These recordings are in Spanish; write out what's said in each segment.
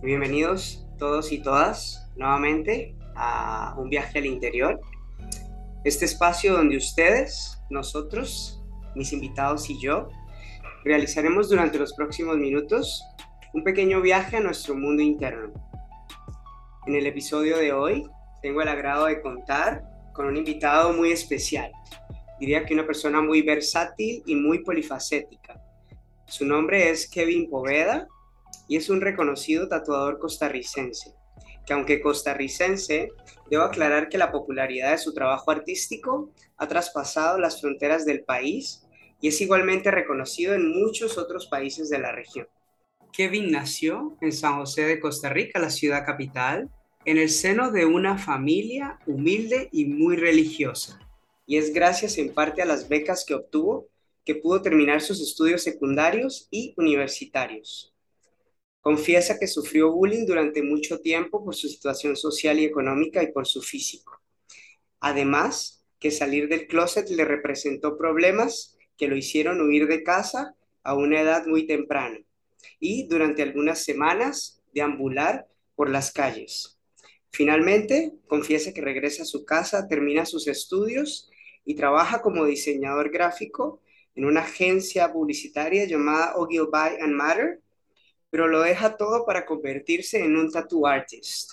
Bienvenidos todos y todas nuevamente a un viaje al interior. Este espacio donde ustedes, nosotros, mis invitados y yo realizaremos durante los próximos minutos un pequeño viaje a nuestro mundo interno. En el episodio de hoy tengo el agrado de contar con un invitado muy especial. Diría que una persona muy versátil y muy polifacética. Su nombre es Kevin Poveda y es un reconocido tatuador costarricense, que aunque costarricense, debo aclarar que la popularidad de su trabajo artístico ha traspasado las fronteras del país y es igualmente reconocido en muchos otros países de la región. Kevin nació en San José de Costa Rica, la ciudad capital, en el seno de una familia humilde y muy religiosa. Y es gracias en parte a las becas que obtuvo que pudo terminar sus estudios secundarios y universitarios. Confiesa que sufrió bullying durante mucho tiempo por su situación social y económica y por su físico. Además, que salir del closet le representó problemas que lo hicieron huir de casa a una edad muy temprana y durante algunas semanas deambular por las calles. Finalmente, confiesa que regresa a su casa, termina sus estudios y trabaja como diseñador gráfico en una agencia publicitaria llamada Ogilvy and Matter, pero lo deja todo para convertirse en un tattoo artist,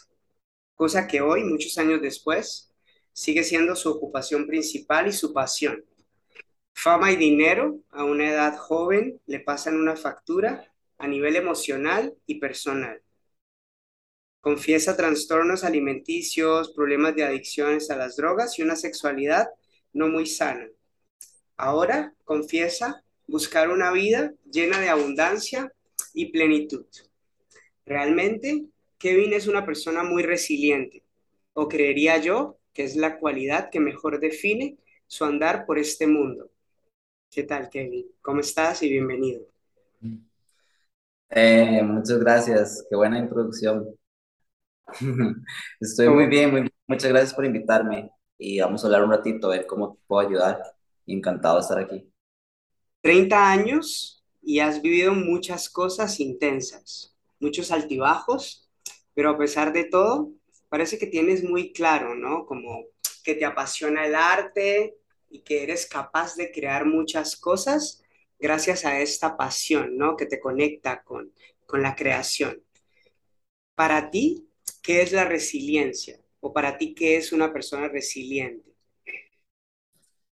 cosa que hoy, muchos años después, sigue siendo su ocupación principal y su pasión. Fama y dinero a una edad joven le pasan una factura a nivel emocional y personal. Confiesa trastornos alimenticios, problemas de adicciones a las drogas y una sexualidad no muy sana. Ahora confiesa buscar una vida llena de abundancia y plenitud. Realmente, Kevin es una persona muy resiliente, o creería yo que es la cualidad que mejor define su andar por este mundo. ¿Qué tal, Kevin? ¿Cómo estás y bienvenido? Eh, muchas gracias, qué buena introducción. Estoy muy bien, muy Muchas gracias por invitarme y vamos a hablar un ratito, a ver cómo puedo ayudar. Encantado de estar aquí. 30 años y has vivido muchas cosas intensas, muchos altibajos, pero a pesar de todo, parece que tienes muy claro, ¿no? Como que te apasiona el arte y que eres capaz de crear muchas cosas gracias a esta pasión, ¿no? Que te conecta con, con la creación. Para ti, ¿qué es la resiliencia? ¿O para ti, qué es una persona resiliente?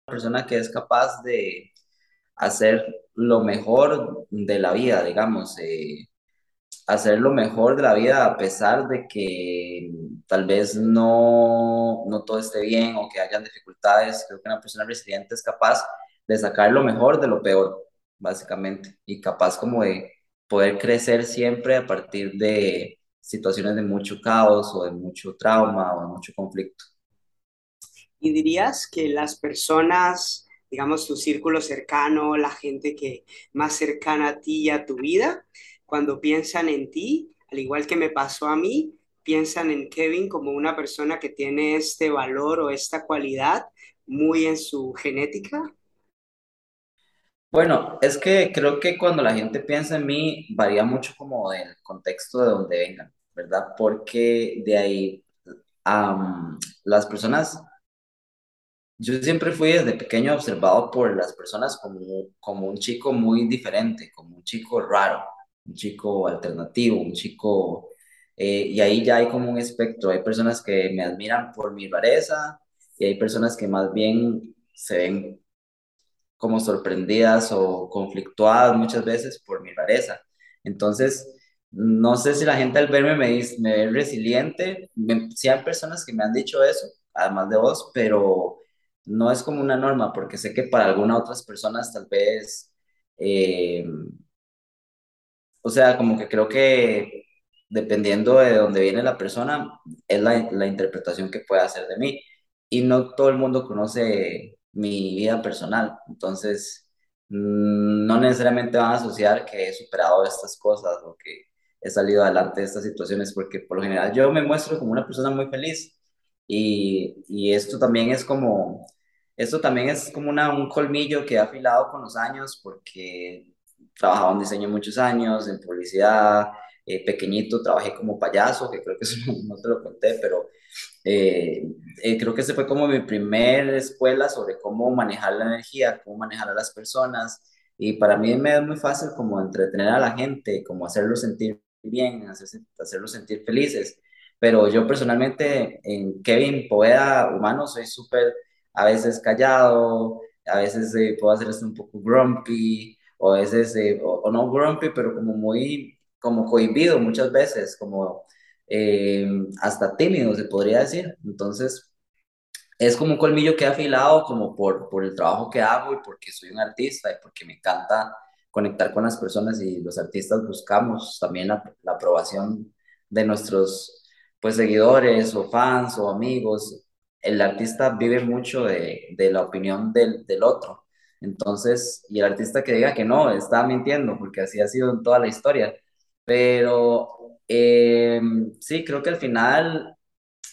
Una persona que es capaz de hacer lo mejor de la vida, digamos, eh, hacer lo mejor de la vida a pesar de que tal vez no, no todo esté bien o que hayan dificultades. Creo que una persona resiliente es capaz de sacar lo mejor de lo peor, básicamente, y capaz como de poder crecer siempre a partir de situaciones de mucho caos o de mucho trauma o de mucho conflicto. ¿Y dirías que las personas digamos, tu círculo cercano, la gente que más cercana a ti y a tu vida, cuando piensan en ti, al igual que me pasó a mí, piensan en Kevin como una persona que tiene este valor o esta cualidad muy en su genética? Bueno, es que creo que cuando la gente piensa en mí, varía mucho como del contexto de donde vengan, ¿verdad? Porque de ahí las personas yo siempre fui desde pequeño observado por las personas como, como un chico muy diferente, como un chico raro, un chico alternativo, un chico... Eh, y ahí ya hay como un espectro, hay personas que me admiran por mi rareza y hay personas que más bien se ven como sorprendidas o conflictuadas muchas veces por mi rareza. Entonces, no sé si la gente al verme me, dice, me ve resiliente, sí hay personas que me han dicho eso, además de vos, pero no es como una norma, porque sé que para algunas otras personas tal vez, eh, o sea, como que creo que dependiendo de dónde viene la persona, es la, la interpretación que puede hacer de mí. Y no todo el mundo conoce mi vida personal, entonces mm, no necesariamente van a asociar que he superado estas cosas o que he salido adelante de estas situaciones, porque por lo general yo me muestro como una persona muy feliz y, y esto también es como esto también es como una, un colmillo que ha afilado con los años porque he trabajado en diseño muchos años, en publicidad, eh, pequeñito trabajé como payaso, que creo que eso no, te lo conté, pero eh, eh, creo que ese fue como mi primer escuela sobre cómo manejar la energía, cómo manejar a las personas. Y para mí me es muy fácil como entretener a la gente, como hacerlos sentir bien, hacer, hacerlos sentir felices. Pero yo personalmente en Kevin Poeda Humano soy súper a veces callado, a veces puedo hacer esto un poco grumpy, o a veces, o, no grumpy, pero como muy, como cohibido muchas veces, como eh, hasta tímido, se podría decir. Entonces, es como un colmillo que he afilado como por, por el trabajo que hago y porque soy un artista y porque me encanta conectar con las personas y los artistas buscamos también la, la aprobación de nuestros pues seguidores o fans o amigos. El artista vive mucho de, de la opinión del, del otro. Entonces, y el artista que diga que no, está mintiendo, porque así ha sido en toda la historia. Pero eh, sí, creo que al final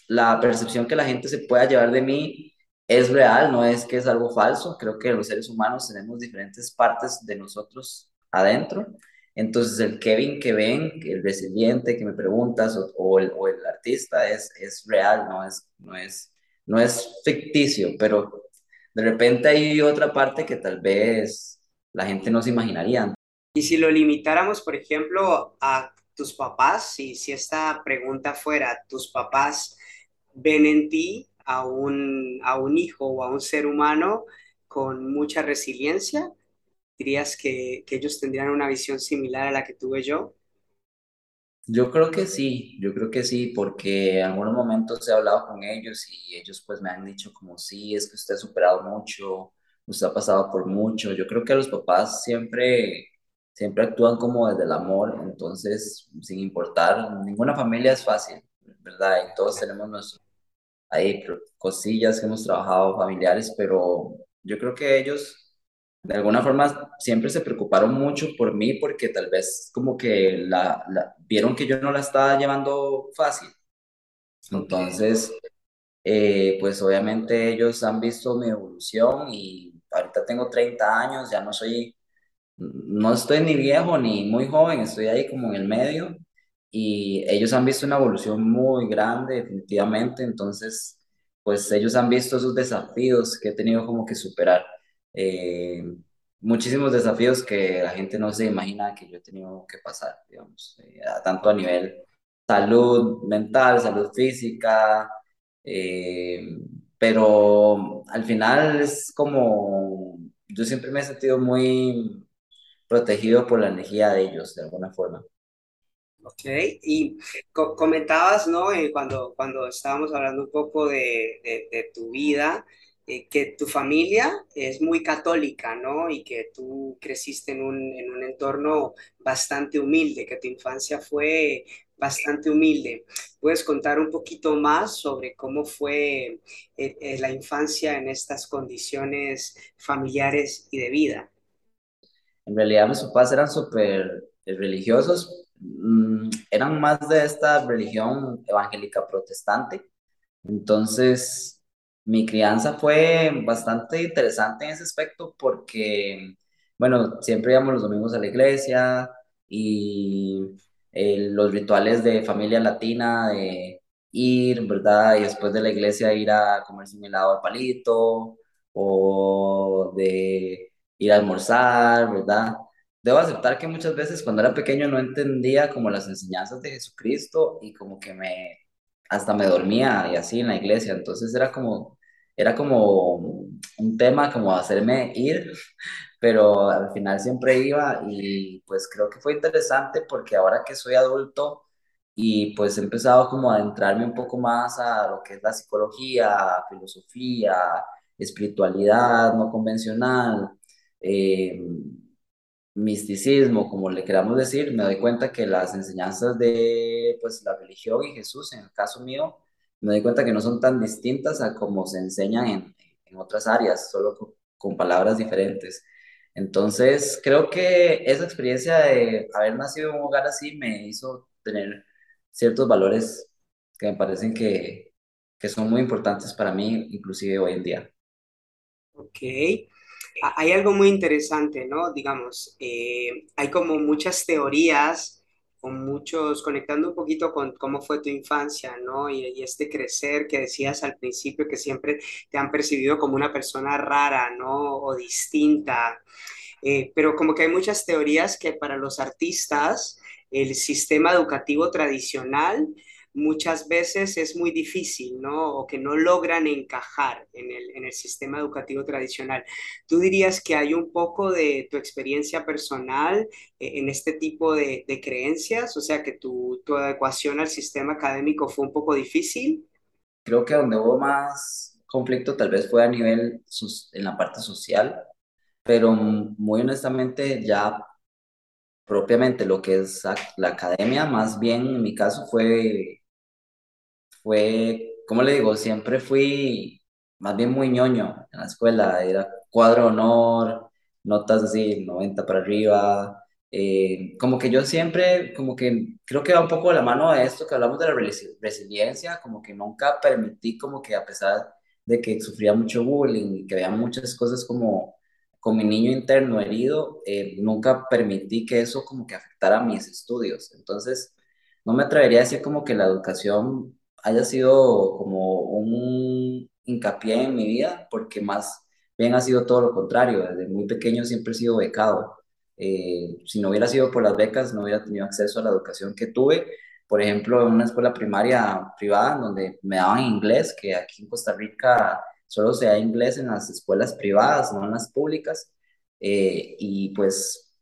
la percepción que la gente se pueda llevar de mí es real, no es que es algo falso. Creo que los seres humanos tenemos diferentes partes de nosotros adentro. Entonces, el Kevin que ven, el resiliente que me preguntas, o, el, o el, artista, es, es real, no es, no, es, no es ficticio, pero de repente hay otra parte que tal vez la gente no se imaginaría. Y si lo limitáramos, por ejemplo, a tus papás, si, si esta pregunta fuera, tus papás ven en ti a un, a un hijo o a un ser humano con mucha resiliencia, dirías que, que ellos tendrían una visión similar a la que tuve yo. Yo creo que sí, yo creo que sí, porque en algunos momentos he hablado con ellos y ellos pues me han dicho como sí, es que usted ha superado mucho, usted ha pasado por mucho. Yo creo que los papás siempre siempre actúan como desde el amor, entonces, sin importar, ninguna familia es fácil, ¿verdad? Y todos tenemos nuestros, hay cosillas que hemos trabajado familiares, pero yo creo que ellos de alguna forma siempre se preocuparon mucho por mí porque tal vez como que la, vieron que yo no la estaba llevando fácil. Entonces, eh, pues obviamente ellos han visto mi evolución y ahorita tengo 30 años, ya no soy no estoy ni viejo ni muy joven, estoy ahí como en el medio y ellos han visto una evolución muy grande definitivamente, entonces pues ellos han visto esos desafíos que he tenido como que superar. Eh, muchísimos desafíos que la gente no se imagina que yo he tenido que pasar, digamos, eh, tanto a nivel salud mental, salud física, eh, pero al final es como, yo siempre me he sentido muy protegido por la energía de ellos, de alguna forma. Ok, y comentabas, ¿no? Cuando, cuando estábamos hablando un poco de, de, tu vida, eh, que tu familia es muy católica, ¿no? Y que tú creciste en un, en un entorno bastante humilde, que tu infancia fue bastante humilde. ¿Puedes contar un poquito más sobre cómo fue eh, la infancia en estas condiciones familiares y de vida? En realidad mis papás eran súper religiosos, mm, eran más de esta religión evangélica protestante. Entonces, mi crianza fue bastante interesante en ese aspecto porque, bueno, siempre íbamos los domingos a la iglesia y eh, los rituales de familia latina, de ir, ¿verdad? Y después de la iglesia ir a comerse un helado de palito o de ir a almorzar, ¿verdad? Debo aceptar que muchas veces cuando era pequeño no entendía como las enseñanzas de Jesucristo y como que me, hasta me dormía y así en la iglesia, entonces era como, era como un tema como hacerme ir, pero al final siempre iba y pues creo que fue interesante porque ahora que soy adulto y pues he empezado como a adentrarme un poco más a lo que es la psicología, filosofía, espiritualidad no convencional, eh, misticismo, como le queramos decir, me doy cuenta que las enseñanzas de pues, la religión y Jesús, en el caso mío, me doy cuenta que no son tan distintas a como se enseñan en, en otras áreas, solo con, palabras diferentes. Entonces, creo que esa experiencia de haber nacido en un hogar así me hizo tener ciertos valores que me parecen que, que son muy importantes para mí, inclusive hoy en día. Ok hay algo muy interesante, ¿no? Digamos, eh, hay como muchas teorías con muchos, conectando un poquito con cómo fue tu infancia, ¿no? Y, y, este crecer que decías al principio que siempre te han percibido como una persona rara, ¿no? O distinta. Eh, pero como que hay muchas teorías que para los artistas el sistema educativo tradicional muchas veces es muy difícil, ¿no? O que no logran encajar en el, en el sistema educativo tradicional. ¿Tú dirías que hay un poco de tu experiencia personal eh, en este tipo de, de, creencias? O sea, que tu, tu adecuación al sistema académico fue un poco difícil. Creo que donde hubo más conflicto tal vez fue a nivel en la parte social, pero muy honestamente ya propiamente lo que es la academia, más bien en mi caso fue fue, ¿cómo le digo? Siempre fui más bien muy ñoño en la escuela, era cuadro honor, notas así, 90 para arriba, eh, como que yo siempre, como que creo que va un poco de la mano de esto que hablamos de la resiliencia, como que nunca permití como que a pesar de que sufría mucho bullying y que había muchas cosas como con mi niño interno herido, eh, nunca permití que eso como que afectara mis estudios. Entonces, no me atrevería a decir como que la educación haya sido como un hincapié en mi vida, porque más bien ha sido todo lo contrario. Desde muy pequeño siempre he sido becado. Eh, si no hubiera sido por las becas, no hubiera tenido acceso a la educación que tuve. Por ejemplo, en una escuela primaria privada donde me daban inglés, que aquí en Costa Rica solo se da inglés en las escuelas privadas, no en las públicas. Eh, y pues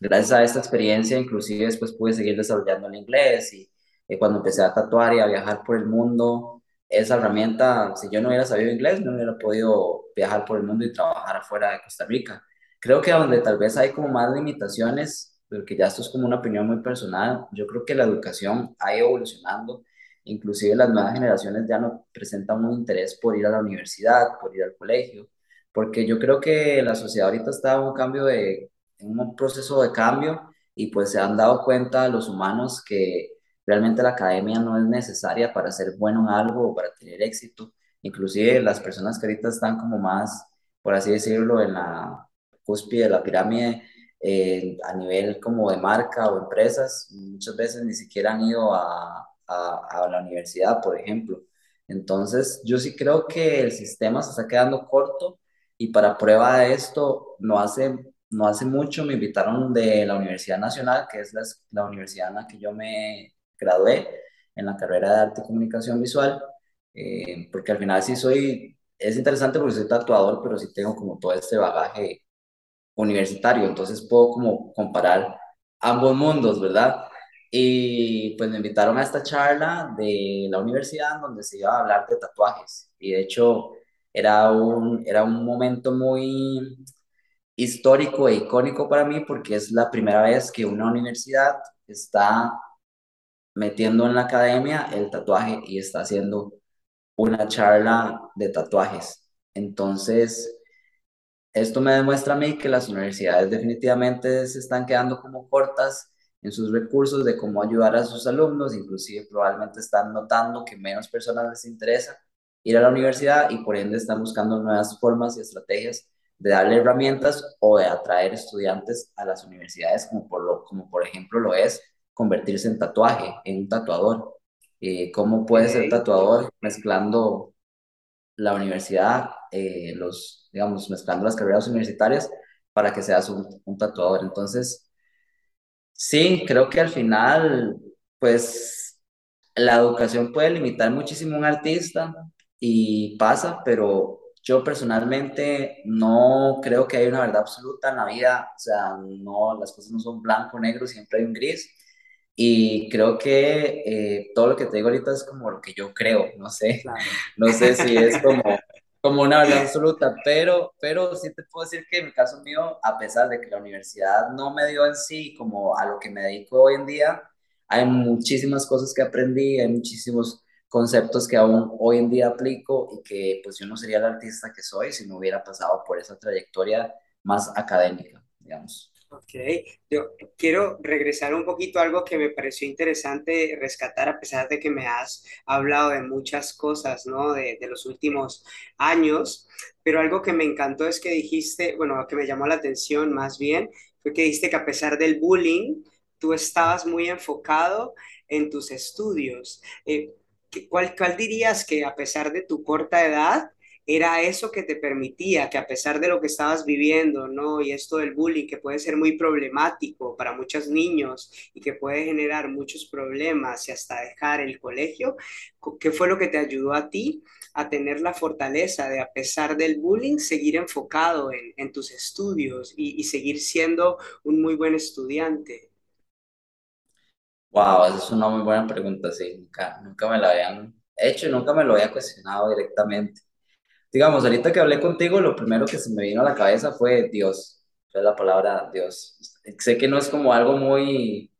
gracias a esta experiencia, inclusive después pude seguir desarrollando el inglés y cuando empecé a tatuar y a viajar por el mundo, esa herramienta, si yo no hubiera sabido inglés, no hubiera podido viajar por el mundo y trabajar afuera de Costa Rica. Creo que donde tal vez hay como más limitaciones, porque ya esto es como una opinión muy personal, yo creo que la educación ha ido evolucionando, inclusive las nuevas generaciones ya no presentan un interés por ir a la universidad, por ir al colegio, porque yo creo que la sociedad ahorita está en un cambio de, en un proceso de cambio y pues se han dado cuenta los humanos que Realmente la academia no es necesaria para ser bueno en algo o para tener éxito. Inclusive las personas que ahorita están como más, por así decirlo, en la cúspide de la pirámide, eh, a nivel como de marca o empresas, muchas veces ni siquiera han ido a, a, a, la universidad, por ejemplo. Entonces, yo sí creo que el sistema se está quedando corto y para prueba de esto, no hace, no hace mucho me invitaron de la Universidad Nacional, que es la, la universidad en la que yo me gradué en la carrera de arte y comunicación visual, eh, porque al final sí soy, es interesante porque soy tatuador, pero sí tengo como todo este bagaje universitario, entonces puedo como comparar ambos mundos, ¿verdad? Y pues me invitaron a esta charla de la universidad donde se iba a hablar de tatuajes. Y de hecho era un, era un momento muy histórico e icónico para mí porque es la primera vez que una universidad está metiendo en la academia el tatuaje y está haciendo una charla de tatuajes. Entonces, esto me demuestra a mí que las universidades definitivamente se están quedando como cortas en sus recursos de cómo ayudar a sus alumnos, inclusive probablemente están notando que menos personas les interesa ir a la universidad y por ende están buscando nuevas formas y estrategias de darle herramientas o de atraer estudiantes a las universidades, como por, lo, como por ejemplo lo es convertirse en tatuaje, en un tatuador. Eh, ¿Cómo puede ser tatuador mezclando la universidad, eh, los, digamos, mezclando las carreras universitarias para que seas un, un tatuador? Entonces, sí, creo que al final, pues, la educación puede limitar muchísimo a un artista y pasa, pero yo personalmente no creo que haya una verdad absoluta en la vida, o sea, no, las cosas no son blanco negro, siempre hay un gris. Y creo que eh, todo lo que te digo ahorita es como lo que yo creo, no sé, no sé si es como, como una verdad absoluta, pero, pero sí te puedo decir que en el caso mío, a pesar de que la universidad no me dio en sí como a lo que me dedico hoy en día, hay muchísimas cosas que aprendí, hay muchísimos conceptos que aún hoy en día aplico y que pues yo no sería el artista que soy si no hubiera pasado por esa trayectoria más académica, digamos. Ok, yo quiero regresar un poquito a algo que me pareció interesante rescatar, a pesar de que me has hablado de muchas cosas, ¿no? De, los últimos años, pero algo que me encantó es que dijiste, bueno, que me llamó la atención más bien, fue que dijiste que a pesar del bullying, tú estabas muy enfocado en tus estudios. Eh, ¿cuál, ¿Cuál dirías que a pesar de tu corta edad, era eso que te permitía que a pesar de lo que estabas viviendo, ¿no? Y esto del bullying que puede ser muy problemático para muchos niños y que puede generar muchos problemas y hasta dejar el colegio, ¿qué fue lo que te ayudó a ti a tener la fortaleza de, a pesar del bullying, seguir enfocado en, tus estudios y, seguir siendo un muy buen estudiante? Wow, esa es una muy buena pregunta, sí, nunca, nunca me la habían hecho nunca me lo había cuestionado directamente digamos, ahorita que hablé contigo, lo primero que se me vino a la cabeza fue Dios, fue la palabra Dios. Sé que no es como algo muy,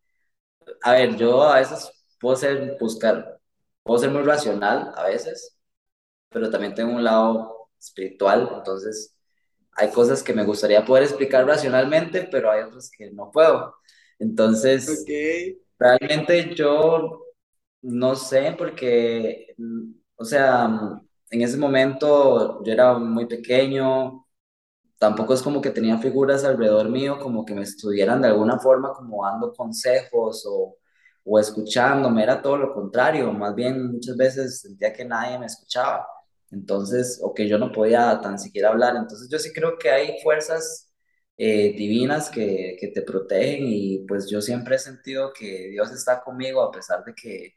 a ver, yo a veces puedo ser, buscar, puedo ser muy racional a veces, pero también tengo un lado espiritual, entonces hay cosas que me gustaría poder explicar racionalmente, pero hay otras que no puedo. Entonces, realmente yo no sé, porque, o sea, en ese momento yo era muy pequeño, tampoco es como que tenía figuras alrededor mío como que me estuvieran de alguna forma como dando consejos o, o escuchándome, era todo lo contrario, más bien muchas veces sentía que nadie me escuchaba, entonces, o que yo no podía tan siquiera hablar, entonces yo sí creo que hay fuerzas eh, divinas que, que te protegen y pues yo siempre he sentido que Dios está conmigo a pesar de que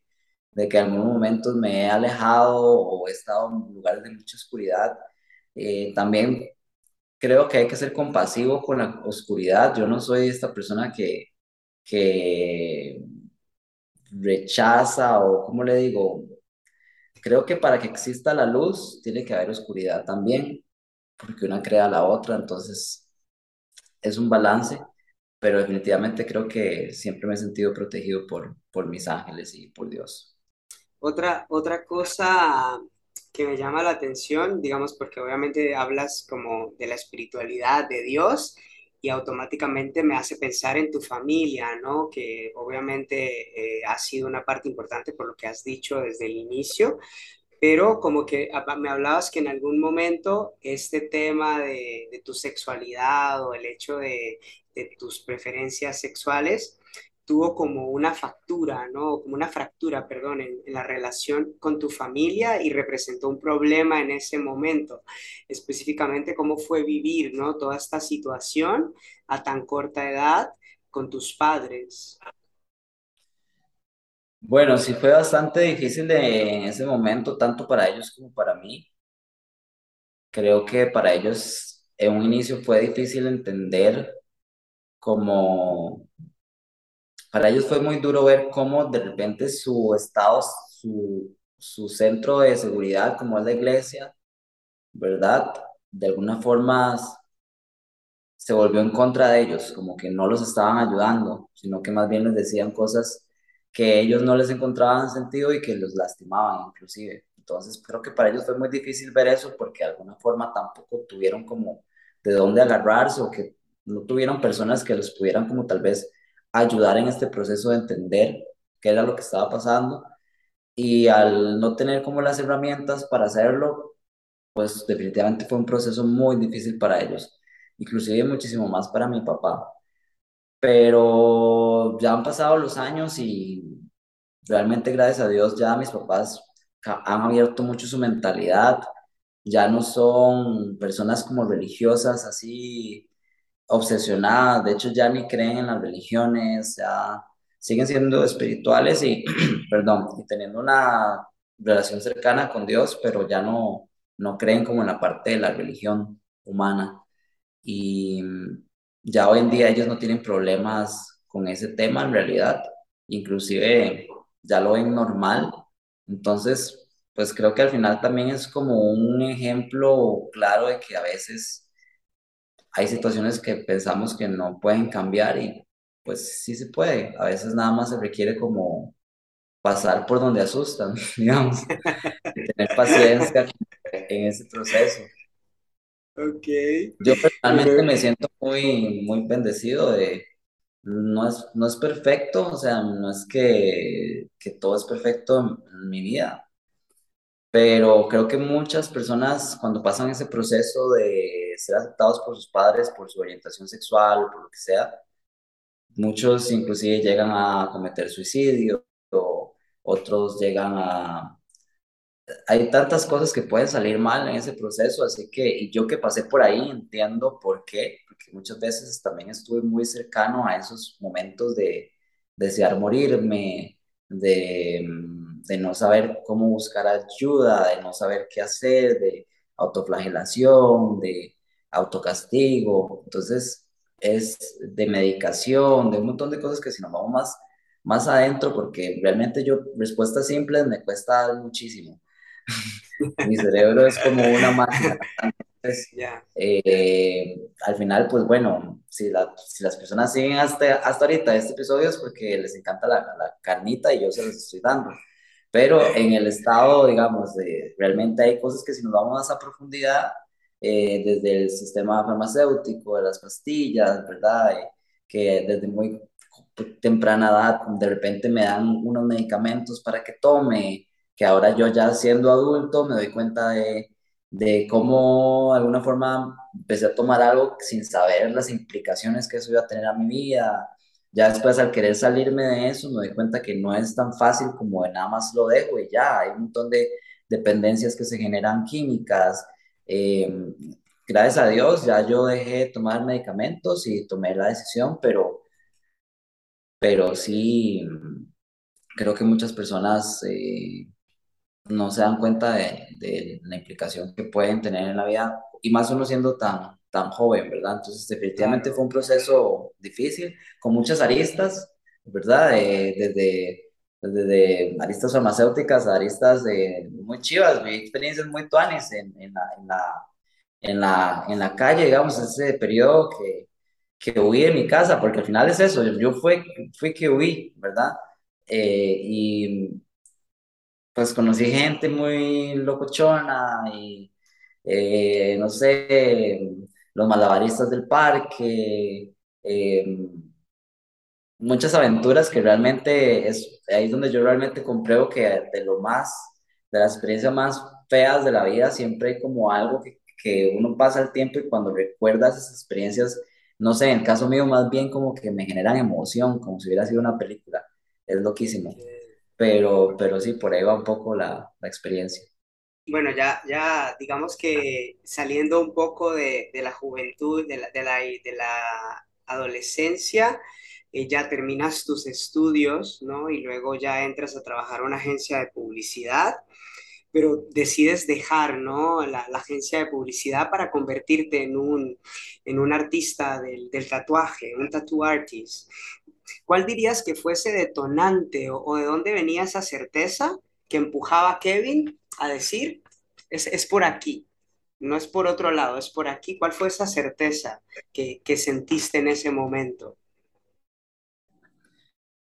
de que en algunos momentos me he alejado o he estado en lugares de mucha oscuridad. Eh, también creo que hay que ser compasivo con la oscuridad. Yo no soy esta persona que, que rechaza o, ¿cómo le digo? Creo que para que exista la luz tiene que haber oscuridad también, porque una crea la otra, entonces es un balance, pero definitivamente creo que siempre me he sentido protegido por, por mis ángeles y por Dios. Otra, otra cosa que me llama la atención, digamos, porque obviamente hablas como de la espiritualidad de Dios y automáticamente me hace pensar en tu familia, ¿no? Que obviamente eh, ha sido una parte importante por lo que has dicho desde el inicio, pero como que me hablabas que en algún momento este tema de, de tu sexualidad o el hecho de, de tus preferencias sexuales tuvo como una factura, ¿no? Como una fractura, perdón, en, la relación con tu familia y representó un problema en ese momento. Específicamente, cómo fue vivir, ¿no? Toda esta situación a tan corta edad con tus padres. Bueno, sí fue bastante difícil en ese momento, tanto para ellos como para mí. Creo que para ellos en un inicio fue difícil entender cómo para ellos fue muy duro ver cómo de repente su estado, su, su centro de seguridad, como es la iglesia, ¿verdad? De alguna forma se volvió en contra de ellos, como que no los estaban ayudando, sino que más bien les decían cosas que ellos no les encontraban sentido y que los lastimaban inclusive. Entonces creo que para ellos fue muy difícil ver eso porque de alguna forma tampoco tuvieron como de dónde agarrarse o que no tuvieron personas que los pudieran como tal vez ayudar en este proceso de entender qué era lo que estaba pasando y al no tener como las herramientas para hacerlo, pues definitivamente fue un proceso muy difícil para ellos, inclusive muchísimo más para mi papá. Pero ya han pasado los años y realmente gracias a Dios ya mis papás han abierto mucho su mentalidad, ya no son personas como religiosas así obsesionadas, de hecho ya ni creen en las religiones, ya siguen siendo espirituales y, perdón, y teniendo una relación cercana con Dios, pero ya no, no creen como en la parte de la religión humana. Y ya hoy en día ellos no tienen problemas con ese tema en realidad, inclusive ya lo ven normal. Entonces, pues creo que al final también es como un ejemplo claro de que a veces hay situaciones que pensamos que no pueden cambiar y pues sí se puede. A veces nada más se requiere como pasar por donde asustan, digamos, y tener paciencia en ese proceso. Ok. Yo personalmente me siento muy, muy bendecido de, no es, no es perfecto, o sea, no es que, que todo es perfecto en mi vida, pero creo que muchas personas cuando pasan ese proceso de ser aceptados por sus padres, por su orientación sexual, por lo que sea, muchos inclusive llegan a cometer suicidio, o otros llegan a... Hay tantas cosas que pueden salir mal en ese proceso, así que y yo que pasé por ahí entiendo por qué, porque muchas veces también estuve muy cercano a esos momentos de desear morirme, de, de no saber cómo buscar ayuda, de no saber qué hacer, de autoflagelación, de autocastigo. Entonces, es de medicación, de un montón de cosas que si nos vamos más, más adentro, porque realmente yo, respuestas simples me cuesta muchísimo. Mi cerebro es como una máquina. Entonces, eh, al final, pues bueno, si, si, las personas siguen hasta, hasta ahorita este episodio es porque les encanta la, la carnita y yo se los estoy dando. Pero en el estado, digamos, de, realmente hay cosas que si nos vamos a profundidad, eh, desde el sistema farmacéutico, de las pastillas, ¿verdad? Eh, que desde muy temprana edad de repente me dan unos medicamentos para que tome, que ahora yo ya siendo adulto me doy cuenta de, de cómo de alguna forma empecé a tomar algo sin saber las implicaciones que eso iba a tener a mi vida. Ya después al querer salirme de eso me doy cuenta que no es tan fácil como de nada más lo dejo y ya, hay un montón de dependencias que se generan químicas, eh, gracias a Dios ya yo dejé de tomar medicamentos y tomé la decisión, pero, pero sí, creo que muchas personas eh, no se dan cuenta de, la implicación que pueden tener en la vida, y más uno siendo tan, tan joven, ¿verdad? Entonces, definitivamente fue un proceso difícil, con muchas aristas, ¿verdad? desde desde aristas farmacéuticas a aristas muy chivas, vi experiencias muy tuanes en, en, la, en, la, en, la, en la calle, digamos, ese periodo que, que huí de mi casa, porque al final es eso, yo, fui, fui que huí, ¿verdad? Eh, y pues conocí gente muy locochona y, eh, no sé, los malabaristas del parque, eh, muchas aventuras que realmente es ahí es donde yo realmente compruebo que de lo más, de las experiencias más feas de la vida, siempre hay como algo que, que uno pasa el tiempo y cuando recuerda esas experiencias, no sé, en el caso mío más bien como que me generan emoción, como si hubiera sido una película. Es loquísimo. Pero, pero sí, por ahí va un poco la, la experiencia. Bueno, ya, ya digamos que saliendo un poco de, de la juventud, de la, de la, de la adolescencia, eh, ya terminas tus estudios, ¿no? Y luego ya entras a trabajar en una agencia de publicidad, pero decides dejar, ¿no? La, agencia de publicidad para convertirte en un, en un artista del, del tatuaje, un tattoo artist. ¿Cuál dirías que fuese detonante o, o, de dónde venía esa certeza que empujaba a Kevin a decir, es, es por aquí, no es por otro lado, es por aquí? ¿Cuál fue esa certeza que, que sentiste en ese momento?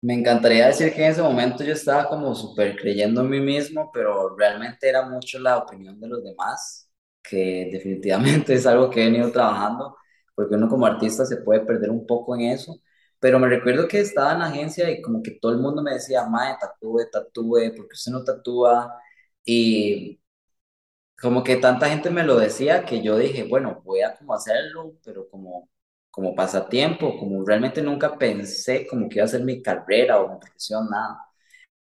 Me encantaría decir que en ese momento yo estaba como súper creyendo en mí mismo, pero realmente era mucho la opinión de los demás, que definitivamente es algo que he venido trabajando, porque uno como artista se puede perder un poco en eso. Pero me recuerdo que estaba en la agencia y como que todo el mundo me decía, mae, tatúe, tatúe, porque usted no tatúa? Y como que tanta gente me lo decía que yo dije, bueno, voy a como hacerlo, pero como como pasatiempo, como realmente nunca pensé como que iba a ser mi carrera o mi profesión, nada.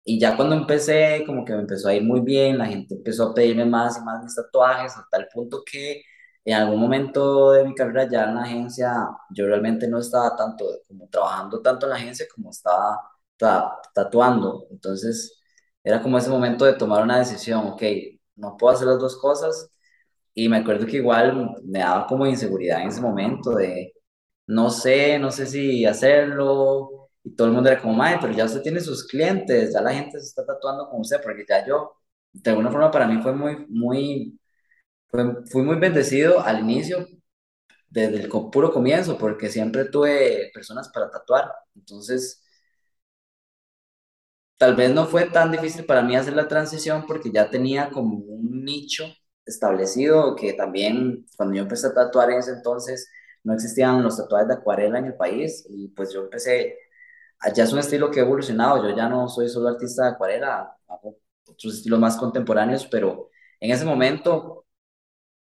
Y ya cuando empecé, como que me empezó a ir muy bien, la gente empezó a pedirme más y más mis tatuajes, a tal punto que en algún momento de mi carrera ya en la agencia, yo realmente no estaba tanto, como trabajando tanto en la agencia como estaba tatuando. Entonces, era como ese momento de tomar una decisión, ok, no puedo hacer las dos cosas. Y me acuerdo que igual me daba como inseguridad en ese momento de, no sé, no sé si hacerlo. Y todo el mundo era como, madre, pero ya usted tiene sus clientes, ya la gente se está tatuando con usted, porque ya yo, de alguna forma para mí fue muy, muy, fui muy bendecido al inicio, desde el puro comienzo, porque siempre tuve personas para tatuar. Entonces, tal vez no fue tan difícil para mí hacer la transición porque ya tenía como un nicho establecido que también cuando yo empecé a tatuar en ese entonces no existían los tatuajes de acuarela en el país y pues yo empecé, ya es un estilo que ha evolucionado, yo ya no soy solo artista de acuarela, hago otros estilos más contemporáneos, pero en ese momento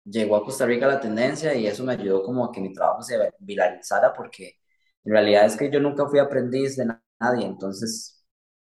llegó a Costa Rica la tendencia y eso me ayudó como a que mi trabajo se viralizara porque En realidad es que yo nunca fui aprendiz de nadie, entonces,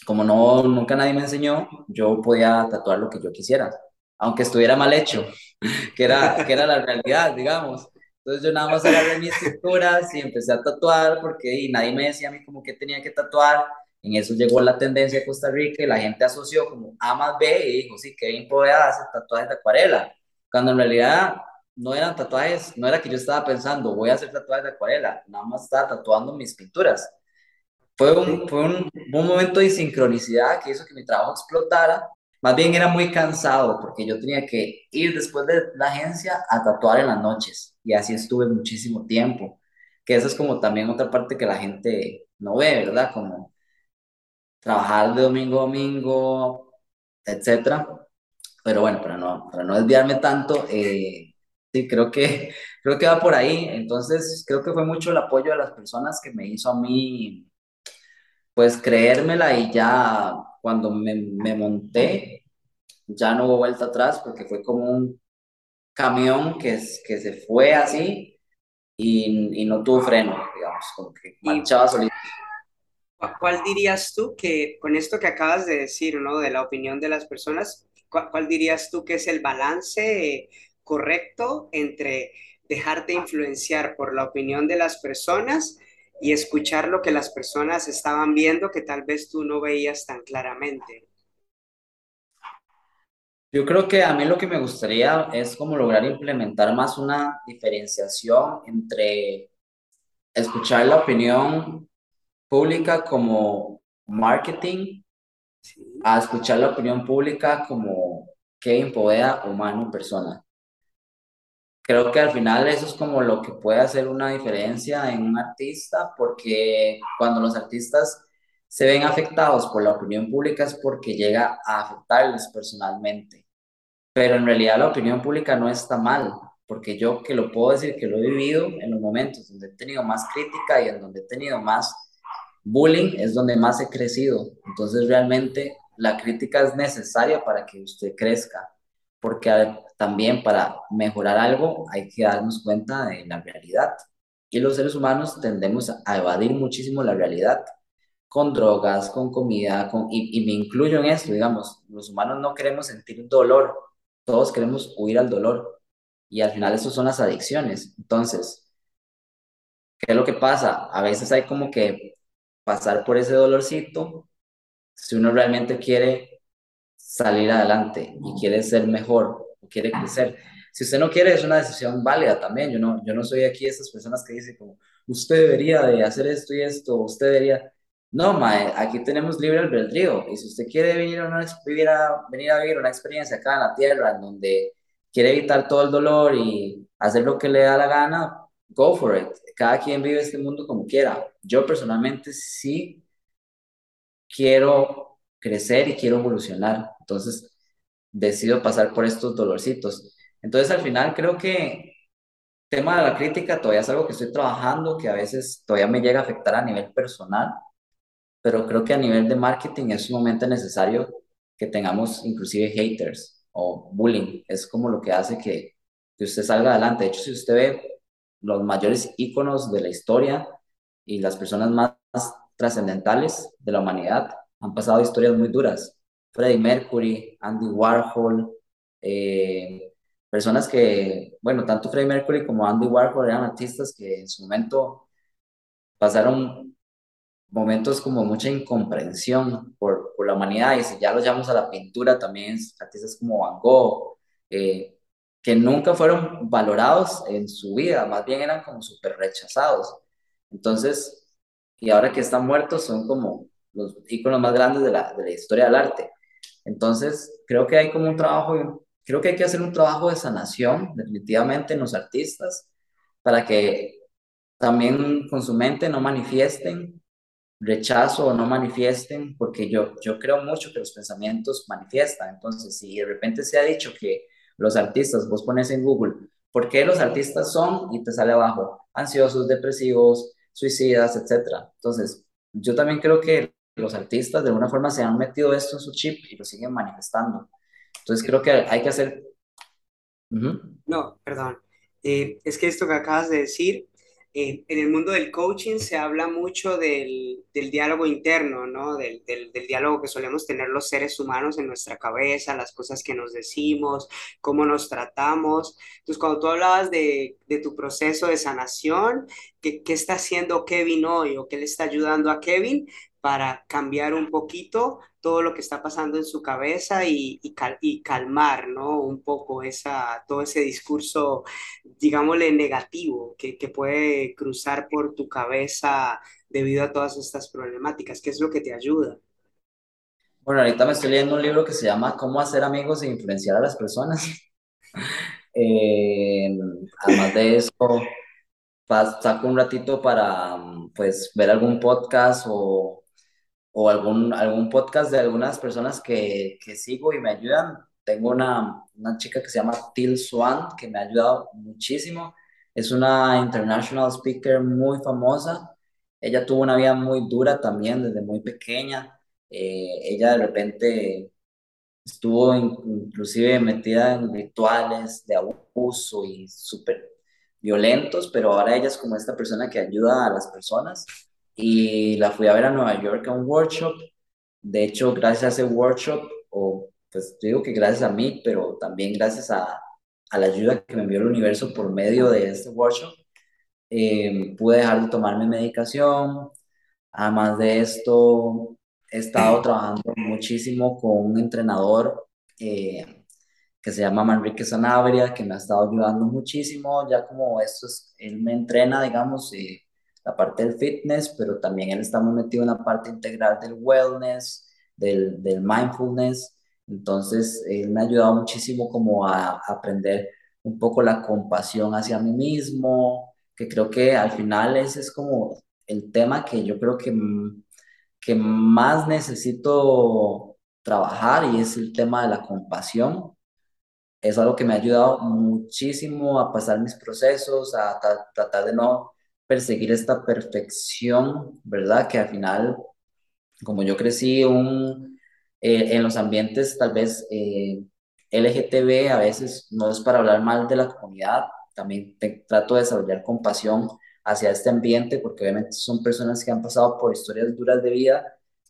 como no, nunca nadie me enseñó, yo podía tatuar lo que yo quisiera, aunque estuviera mal hecho, que era, que era la realidad, digamos. Entonces yo nada más agarré mis pinturas y empecé a tatuar porque y nadie me decía a mí como que tenía que tatuar. En eso llegó la tendencia de Costa Rica y la gente asoció como A más B y dijo, sí, Kevin Poveda hacer tatuajes de acuarela. Cuando en realidad no eran tatuajes, no era que yo estaba pensando, voy a hacer tatuajes de acuarela, nada más estaba tatuando mis pinturas. Fue un, fue un, un momento de sincronicidad que hizo que mi trabajo explotara más bien era muy cansado porque yo tenía que ir después de la agencia a tatuar en las noches y así estuve muchísimo tiempo, que esa es como también otra parte que la gente no ve, ¿verdad? Como trabajar de domingo a domingo, etcétera. Pero bueno, para no, para no desviarme tanto, eh, sí, creo que, creo que va por ahí. Entonces, creo que fue mucho el apoyo de las personas que me hizo a mí, pues creérmela y ya cuando me, me monté, ya no hubo vuelta atrás porque fue como un camión que, que se fue así y, y no tuvo freno, digamos, como que marchaba solito. ¿Cuál dirías tú que, con esto que acabas de decir, ¿no? De la opinión de las personas, ¿cuál, cuál dirías tú que es el balance correcto entre dejarte influenciar por la opinión de las personas y escuchar lo que las personas estaban viendo que tal vez tú no veías tan claramente. Yo creo que a mí lo que me gustaría es como lograr implementar más una diferenciación entre escuchar la opinión pública como marketing a escuchar la opinión pública como Kevin Poveda, humano, persona creo que al final eso es como lo que puede hacer una diferencia en un artista, porque cuando los artistas se ven afectados por la opinión pública es porque llega a afectarles personalmente. Pero en realidad la opinión pública no está mal, porque yo que lo puedo decir que lo he vivido en los momentos donde he tenido más crítica y en donde he tenido más bullying es donde más he crecido. Entonces realmente la crítica es necesaria para que usted crezca porque también para mejorar algo hay que darnos cuenta de la realidad. Y los seres humanos tendemos a evadir muchísimo la realidad con drogas, con comida, con, y, y me incluyo en esto, digamos, los humanos no queremos sentir dolor, todos queremos huir al dolor. Y al final eso son las adicciones. Entonces, ¿qué es lo que pasa? A veces hay como que pasar por ese dolorcito si uno realmente quiere salir adelante y quiere ser mejor quiere crecer. Si usted no quiere, es una decisión válida también. Yo no, yo no soy aquí esas personas que dicen como, usted debería de hacer esto y esto, usted debería... No, mae, aquí tenemos libre albedrío. Y si usted quiere venir a, una, vivir a, venir a vivir una experiencia acá en la tierra, en donde quiere evitar todo el dolor y hacer lo que le da la gana, go for it. Cada quien vive este mundo como quiera. Yo personalmente sí quiero crecer y quiero evolucionar. Entonces, decido pasar por estos dolorcitos. Entonces, al final creo que tema de la crítica todavía es algo que estoy trabajando, que a veces todavía me llega a afectar a nivel personal, pero creo que a nivel de marketing es sumamente necesario que tengamos inclusive haters o bullying. Es como lo que hace que, que usted salga adelante. De hecho, si usted ve los mayores íconos de la historia y las personas más trascendentales de la humanidad, han pasado historias muy duras. Freddie Mercury, Andy Warhol, eh, personas que, bueno, tanto Freddie Mercury como Andy Warhol eran artistas que en su momento pasaron momentos como mucha incomprensión por, por la humanidad y si ya los llamamos a la pintura también, artistas como Van Gogh, eh, que nunca fueron valorados en su vida, más bien eran como súper rechazados. Entonces, y ahora que están muertos son como los íconos más grandes de la, de la historia del arte. Entonces, creo que hay como un trabajo, creo que hay que hacer un trabajo de sanación definitivamente en los artistas para que también con su mente no manifiesten rechazo o no manifiesten, porque yo, yo creo mucho que los pensamientos manifiestan. Entonces, si de repente se ha dicho que los artistas, vos pones en Google, ¿por qué los artistas son? Y te sale abajo, ansiosos, depresivos, suicidas, etcétera. Entonces, yo también creo que los artistas de alguna forma se han metido esto en su chip y lo siguen manifestando. Entonces creo que hay que hacer... No, perdón. Eh, es que esto que acabas de decir en el mundo del coaching se habla mucho del, del diálogo interno, ¿no? Del, del, del, diálogo que solemos tener los seres humanos en nuestra cabeza, las cosas que nos decimos, cómo nos tratamos. Entonces, cuando tú hablabas de, de tu proceso de sanación, ¿qué, ¿qué, está haciendo Kevin hoy o qué le está ayudando a Kevin? Para cambiar un poquito todo lo que está pasando en su cabeza y, y, cal, y, calmar, ¿no? Un poco esa, todo ese discurso, digámosle, negativo que, que, puede cruzar por tu cabeza debido a todas estas problemáticas. ¿Qué es lo que te ayuda? Bueno, ahorita me estoy leyendo un libro que se llama Cómo hacer amigos e influenciar a las personas. eh, además de eso, saco un ratito para pues ver algún podcast o o algún, algún podcast de algunas personas que, que sigo y me ayudan. Tengo una, una chica que se llama Till Swan, que me ha ayudado muchísimo. Es una international speaker muy famosa. Ella tuvo una vida muy dura también desde muy pequeña. Eh, ella de repente estuvo inclusive metida en rituales de abuso y súper violentos, pero ahora ella es como esta persona que ayuda a las personas y la fui a ver a Nueva York a un workshop. De hecho, gracias a ese workshop, o pues digo que gracias a mí, pero también gracias a, a la ayuda que me envió el universo por medio de este workshop, eh, pude dejar de tomar mi medicación. Además de esto, he estado trabajando muchísimo con un entrenador eh, que se llama Manrique Sanabria, que me ha estado ayudando muchísimo. Ya como esto es, él me entrena, digamos, eh, la parte del fitness, pero también él está muy metido en la parte integral del wellness, del, del mindfulness. Entonces, él me ha ayudado muchísimo como a, aprender un poco la compasión hacia mí mismo, que creo que al final ese es como el tema que yo creo que, que más necesito trabajar y es el tema de la compasión. Es algo que me ha ayudado muchísimo a pasar mis procesos, a tratar de no perseguir esta perfección, ¿verdad? Que al final, como yo crecí eh, en los ambientes tal vez eh, LGTB, a veces no es para hablar mal de la comunidad, también trato de desarrollar compasión hacia este ambiente, porque obviamente son personas que han pasado por historias duras de vida,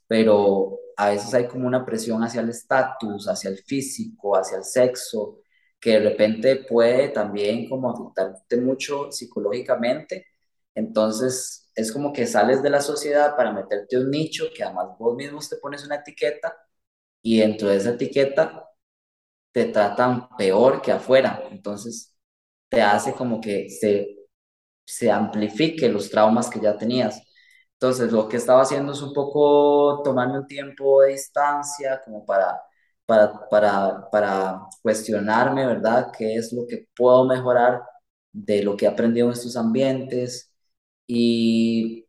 pero a veces hay como una presión hacia el estatus, hacia el físico, hacia el sexo, que de repente puede también como afectarte mucho psicológicamente entonces, es como que sales de la sociedad para meterte un nicho que además vos mismo te pones una etiqueta y dentro de esa etiqueta te tratan peor que afuera. Entonces, te hace como que se, se amplifique los traumas que ya tenías. Entonces, lo que estaba haciendo es un poco tomarme un tiempo de distancia como para, para, para, para cuestionarme, ¿verdad? ¿Qué es lo que puedo mejorar de lo que he aprendido en estos ambientes? Y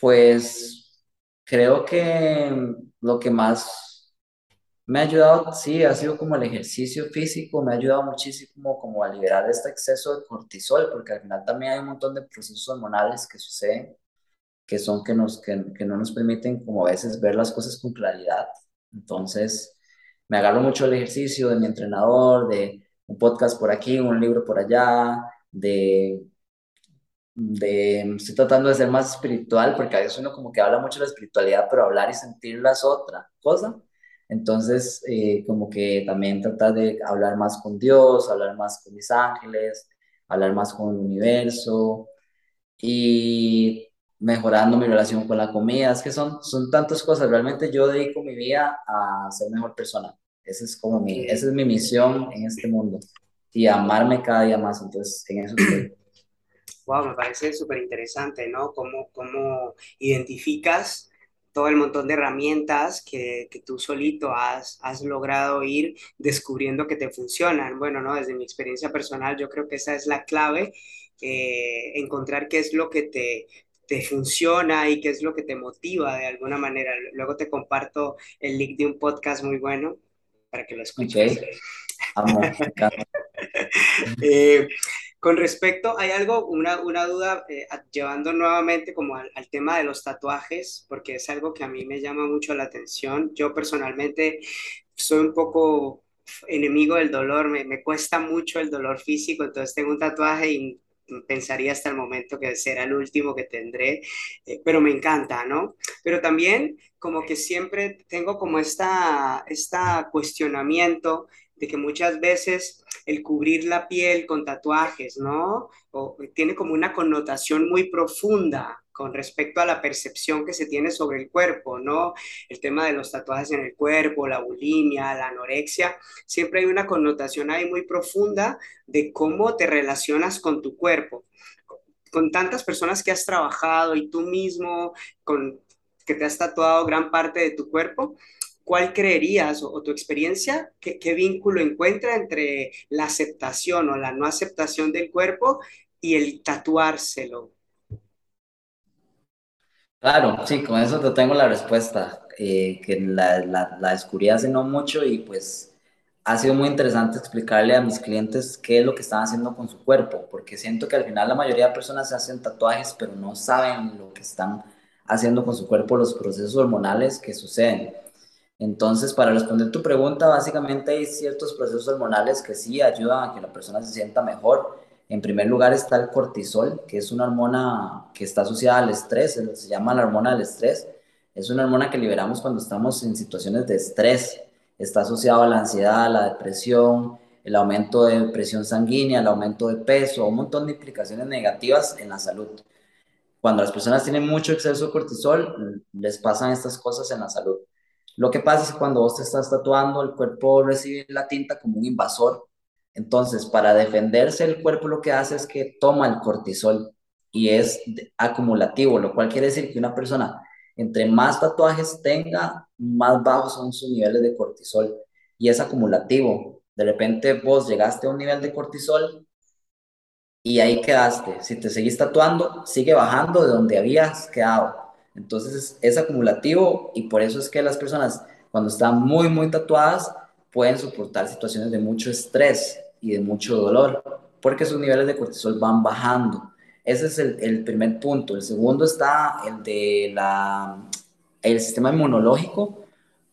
pues creo que lo que más me ha ayudado, sí, ha sido como el ejercicio físico, me ha ayudado muchísimo como a liberar este exceso de cortisol, porque al final también hay un montón de procesos hormonales que suceden, que son que, nos, que, que no nos permiten como a veces ver las cosas con claridad. Entonces, me agarro mucho el ejercicio de mi entrenador, de un podcast por aquí, un libro por allá, de de, estoy tratando de ser más espiritual, porque a veces uno como que habla mucho de la espiritualidad, pero hablar y sentirla es otra cosa. Entonces, eh, como que también tratar de hablar más con Dios, hablar más con mis ángeles, hablar más con el universo y mejorando mi relación con la comida. Es que son, son tantas cosas. Realmente yo dedico mi vida a ser mejor persona. Esa es como mi, esa es mi misión en este mundo y amarme cada día más. Entonces, en eso estoy. Wow, me parece súper interesante, ¿no? Cómo, cómo identificas todo el montón de herramientas que, que tú solito has, has, logrado ir descubriendo que te funcionan. Bueno, ¿no? Desde mi experiencia personal, yo creo que esa es la clave, eh, encontrar qué es lo que te, te funciona y qué es lo que te motiva de alguna manera. Luego te comparto el link de un podcast muy bueno para que lo escuches. Okay. Amo, eh, con respecto, hay algo, una, una duda, eh, llevando nuevamente como al, tema de los tatuajes, porque es algo que a mí me llama mucho la atención. Yo personalmente soy un poco enemigo del dolor, me, me cuesta mucho el dolor físico, entonces tengo un tatuaje y pensaría hasta el momento que será el último que tendré, eh, pero me encanta, ¿no? Pero también como que siempre tengo como esta, esta cuestionamiento de que muchas veces el cubrir la piel con tatuajes, ¿no? O, tiene como una connotación muy profunda con respecto a la percepción que se tiene sobre el cuerpo, ¿no? El tema de los tatuajes en el cuerpo, la bulimia, la anorexia, siempre hay una connotación ahí muy profunda de cómo te relacionas con tu cuerpo. Con tantas personas que has trabajado y tú mismo, con que te has tatuado gran parte de tu cuerpo, ¿cuál creerías o, tu experiencia, qué, qué vínculo encuentra entre la aceptación o la no aceptación del cuerpo y el tatuárselo? Claro, sí, con eso te tengo la respuesta, eh, que la, la, la, descubrí hace no mucho y pues ha sido muy interesante explicarle a mis clientes qué es lo que están haciendo con su cuerpo, porque siento que al final la mayoría de personas se hacen tatuajes, pero no saben lo que están haciendo con su cuerpo, los procesos hormonales que suceden. Entonces, para responder tu pregunta, básicamente hay ciertos procesos hormonales que sí ayudan a que la persona se sienta mejor en primer lugar está el cortisol, que es una hormona que está asociada al estrés, se llama la hormona del estrés. Es una hormona que liberamos cuando estamos en situaciones de estrés. Está asociado a la ansiedad, a la depresión, el aumento de presión sanguínea, el aumento de peso, un montón de implicaciones negativas en la salud. Cuando las personas tienen mucho exceso de cortisol, les pasan estas cosas en la salud. Lo que pasa es que cuando vos te estás tatuando, el cuerpo recibe la tinta como un invasor entonces, para defenderse el cuerpo lo que hace es que toma el cortisol y es acumulativo, lo cual quiere decir que una persona, entre más tatuajes tenga, más bajos son sus niveles de cortisol y es acumulativo. De repente vos llegaste a un nivel de cortisol y ahí quedaste. Si te seguís tatuando, sigue bajando de donde habías quedado. Entonces es acumulativo y por eso es que las personas cuando están muy, muy tatuadas pueden soportar situaciones de mucho estrés y de mucho dolor, porque sus niveles de cortisol van bajando. Ese es el, primer punto. El segundo está el de la, el sistema inmunológico,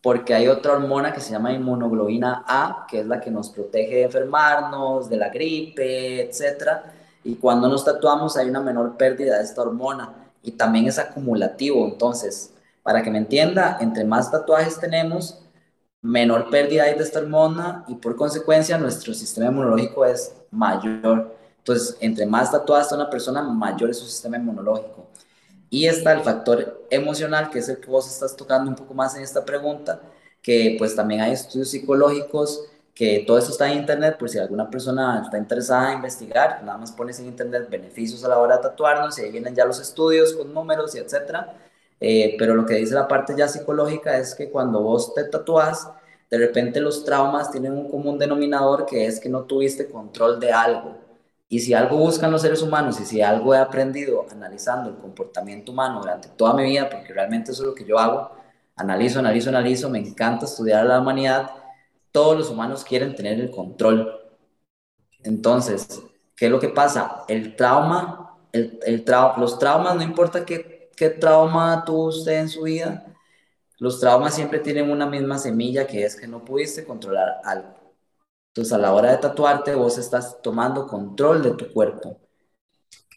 porque hay otra hormona que se llama inmunoglobina A, que es la que nos protege de enfermarnos, de la gripe, etc. Y cuando nos tatuamos hay una menor pérdida de esta hormona y también es acumulativo. Entonces, para que me entienda, entre más tatuajes tenemos, menor pérdida hay de esta hormona y por consecuencia nuestro sistema inmunológico es mayor. Entonces, entre más tatuada está una persona, mayor es su sistema inmunológico. Y está el factor emocional, que es el que vos estás tocando un poco más en esta pregunta, que pues también hay estudios psicológicos, que todo eso está en internet, por si alguna persona está interesada en investigar, nada más pones en internet beneficios a la hora de tatuarnos y ahí vienen ya los estudios con números y etcétera eh, pero lo que dice la parte ya psicológica es que cuando vos te tatúas, de repente los traumas tienen un común denominador que es que no tuviste control de algo. Y si algo buscan los seres humanos y si algo he aprendido analizando el comportamiento humano durante toda mi vida, porque realmente eso es lo que yo hago, analizo, analizo, analizo, me encanta estudiar la humanidad, todos los humanos quieren tener el control. Entonces, ¿qué es lo que pasa? El trauma, los traumas, no importa qué qué trauma tuvo usted en su vida, los traumas siempre tienen una misma semilla que es que no pudiste controlar algo. Entonces, a la hora de tatuarte, vos estás tomando control de tu cuerpo.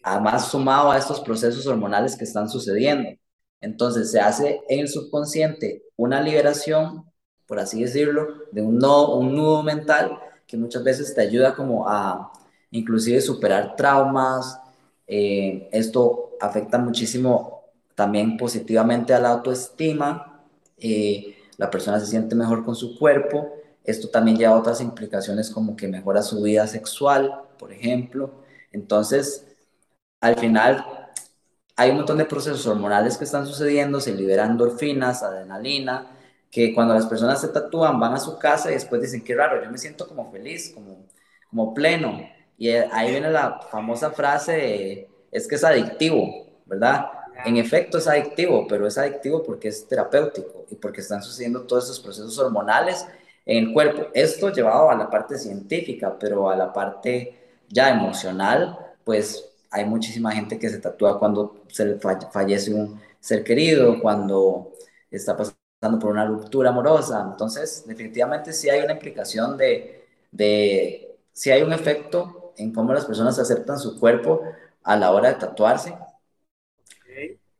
Además, sumado a estos procesos hormonales que están sucediendo. Entonces, se hace en el subconsciente una liberación, por así decirlo, de un, no, nudo mental que muchas veces te ayuda como a inclusive superar traumas. Eh, esto afecta muchísimo también positivamente a la autoestima, eh, la persona se siente mejor con su cuerpo, esto también lleva otras implicaciones como que mejora su vida sexual, por ejemplo. Entonces, al final hay un montón de procesos hormonales que están sucediendo, se liberan endorfinas, adrenalina, que cuando las personas se tatúan van a su casa y después dicen, qué raro, yo me siento como feliz, como, como pleno. Y ahí viene la famosa frase, es que es adictivo, ¿verdad? En efecto es adictivo, pero es adictivo porque es terapéutico y porque están sucediendo todos estos procesos hormonales en el cuerpo. Esto llevado a la parte científica, pero a la parte ya emocional, pues hay muchísima gente que se tatúa cuando se le fallece un ser querido, cuando está pasando por una ruptura amorosa. Entonces, definitivamente sí hay una implicación de, de sí hay un efecto en cómo las personas aceptan su cuerpo a la hora de tatuarse.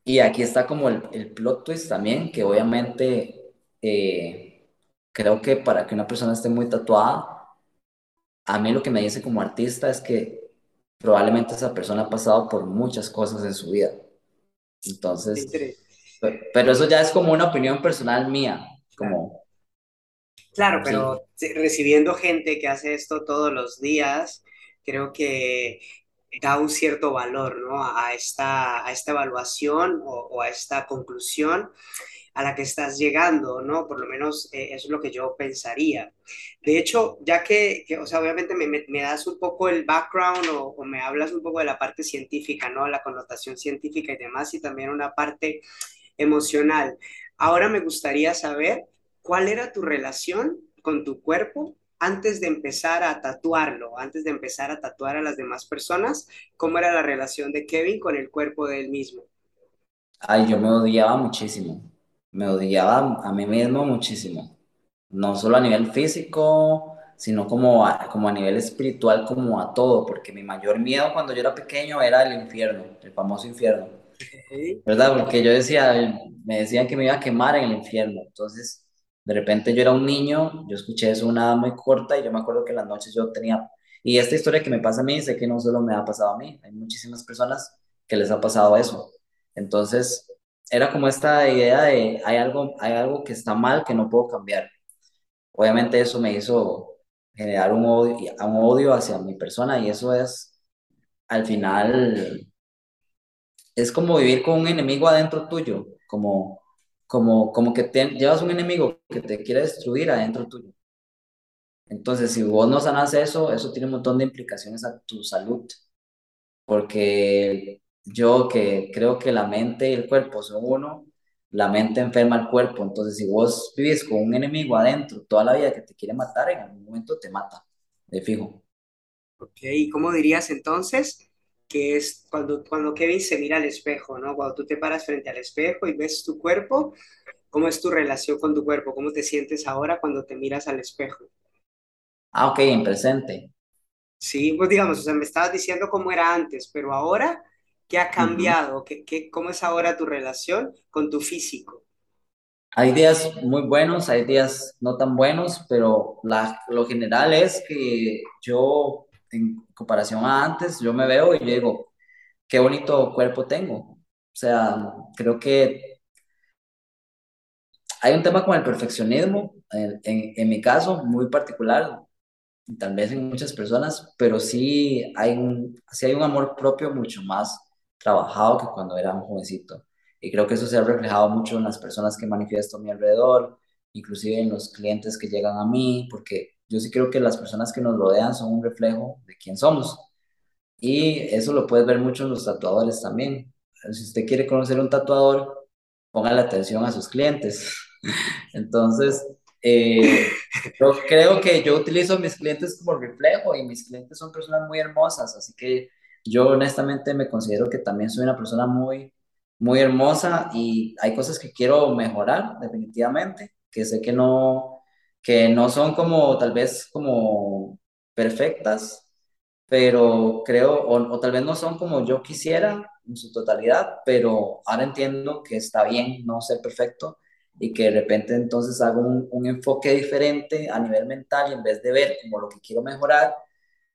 Y aquí está como el, el, plot twist también, que obviamente eh, creo que para que una persona esté muy tatuada, a mí lo que me dice como artista es que probablemente esa persona ha pasado por muchas cosas en su vida. Entonces, pero eso ya es como una opinión personal mía, como... Claro, pero recibiendo gente que hace esto todos los días, creo que da un cierto valor ¿no? a, esta, a esta evaluación o, a esta conclusión a la que estás llegando, ¿no? Por lo menos eh, eso es lo que yo pensaría. De hecho, ya que, o sea, obviamente me, me, das un poco el background o, o, me hablas un poco de la parte científica, ¿no? La connotación científica y demás, y también una parte emocional. Ahora me gustaría saber cuál era tu relación con tu cuerpo antes de empezar a tatuarlo, antes de empezar a tatuar a las demás personas, ¿cómo era la relación de Kevin con el cuerpo de él mismo? Ay, yo me odiaba muchísimo, me odiaba a mí mismo muchísimo, no solo a nivel físico, sino como a, como a nivel espiritual, como a todo, porque mi mayor miedo cuando yo era pequeño era el infierno, el famoso infierno, ¿verdad? Porque yo decía, me decían que me iba a quemar en el infierno, entonces de repente yo era un niño, yo escuché eso una muy corta y yo me acuerdo que las noches yo tenía... Y esta historia que me pasa a mí, sé que no solo me ha pasado a mí, hay muchísimas personas que les ha pasado eso. Entonces, era como esta idea de hay algo, hay algo que está mal que no puedo cambiar. Obviamente eso me hizo generar un odio, un odio hacia mi persona y eso es, al final, es como vivir con un enemigo adentro tuyo, como como, como que te, llevas un enemigo que te quiere destruir adentro tuyo. Entonces, si vos no sanas eso, eso tiene un montón de implicaciones a tu salud. Porque yo que creo que la mente y el cuerpo son uno, la mente enferma al cuerpo. Entonces, si vos vivís con un enemigo adentro toda la vida que te quiere matar, en algún momento te mata, de fijo. Ok, ¿y cómo dirías entonces que es cuando, cuando Kevin se mira al espejo, ¿no? Cuando tú te paras frente al espejo y ves tu cuerpo, ¿cómo es tu relación con tu cuerpo? ¿Cómo te sientes ahora cuando te miras al espejo? Ah, ok, en presente. Sí, pues digamos, o sea, me estabas diciendo cómo era antes, pero ahora, ¿qué ha cambiado? ¿Qué, qué, cómo es ahora tu relación con tu físico? Hay días muy buenos, hay días no tan buenos, pero la, lo general es que yo en comparación a antes, yo me veo y digo, qué bonito cuerpo tengo. O sea, creo que hay un tema con el perfeccionismo, en, en, mi caso, muy particular, tal vez en muchas personas, pero sí hay, un, sí hay un amor propio mucho más trabajado que cuando era un jovencito. Y creo que eso se ha reflejado mucho en las personas que manifiesto a mi alrededor, inclusive en los clientes que llegan a mí, porque yo sí creo que las personas que nos rodean son un reflejo de quién somos. Y eso lo puedes ver mucho en los tatuadores también. Si usted quiere conocer un tatuador, ponga la atención a sus clientes. Entonces, eh, yo creo que yo utilizo a mis clientes como reflejo y mis clientes son personas muy hermosas, así que yo honestamente me considero que también soy una persona muy, muy hermosa y hay cosas que quiero mejorar definitivamente, que sé que no, que no son como tal vez como perfectas, pero creo, o, tal vez no son como yo quisiera en su totalidad, pero ahora entiendo que está bien no ser perfecto y que de repente entonces hago un, un enfoque diferente a nivel mental y en vez de ver como lo que quiero mejorar,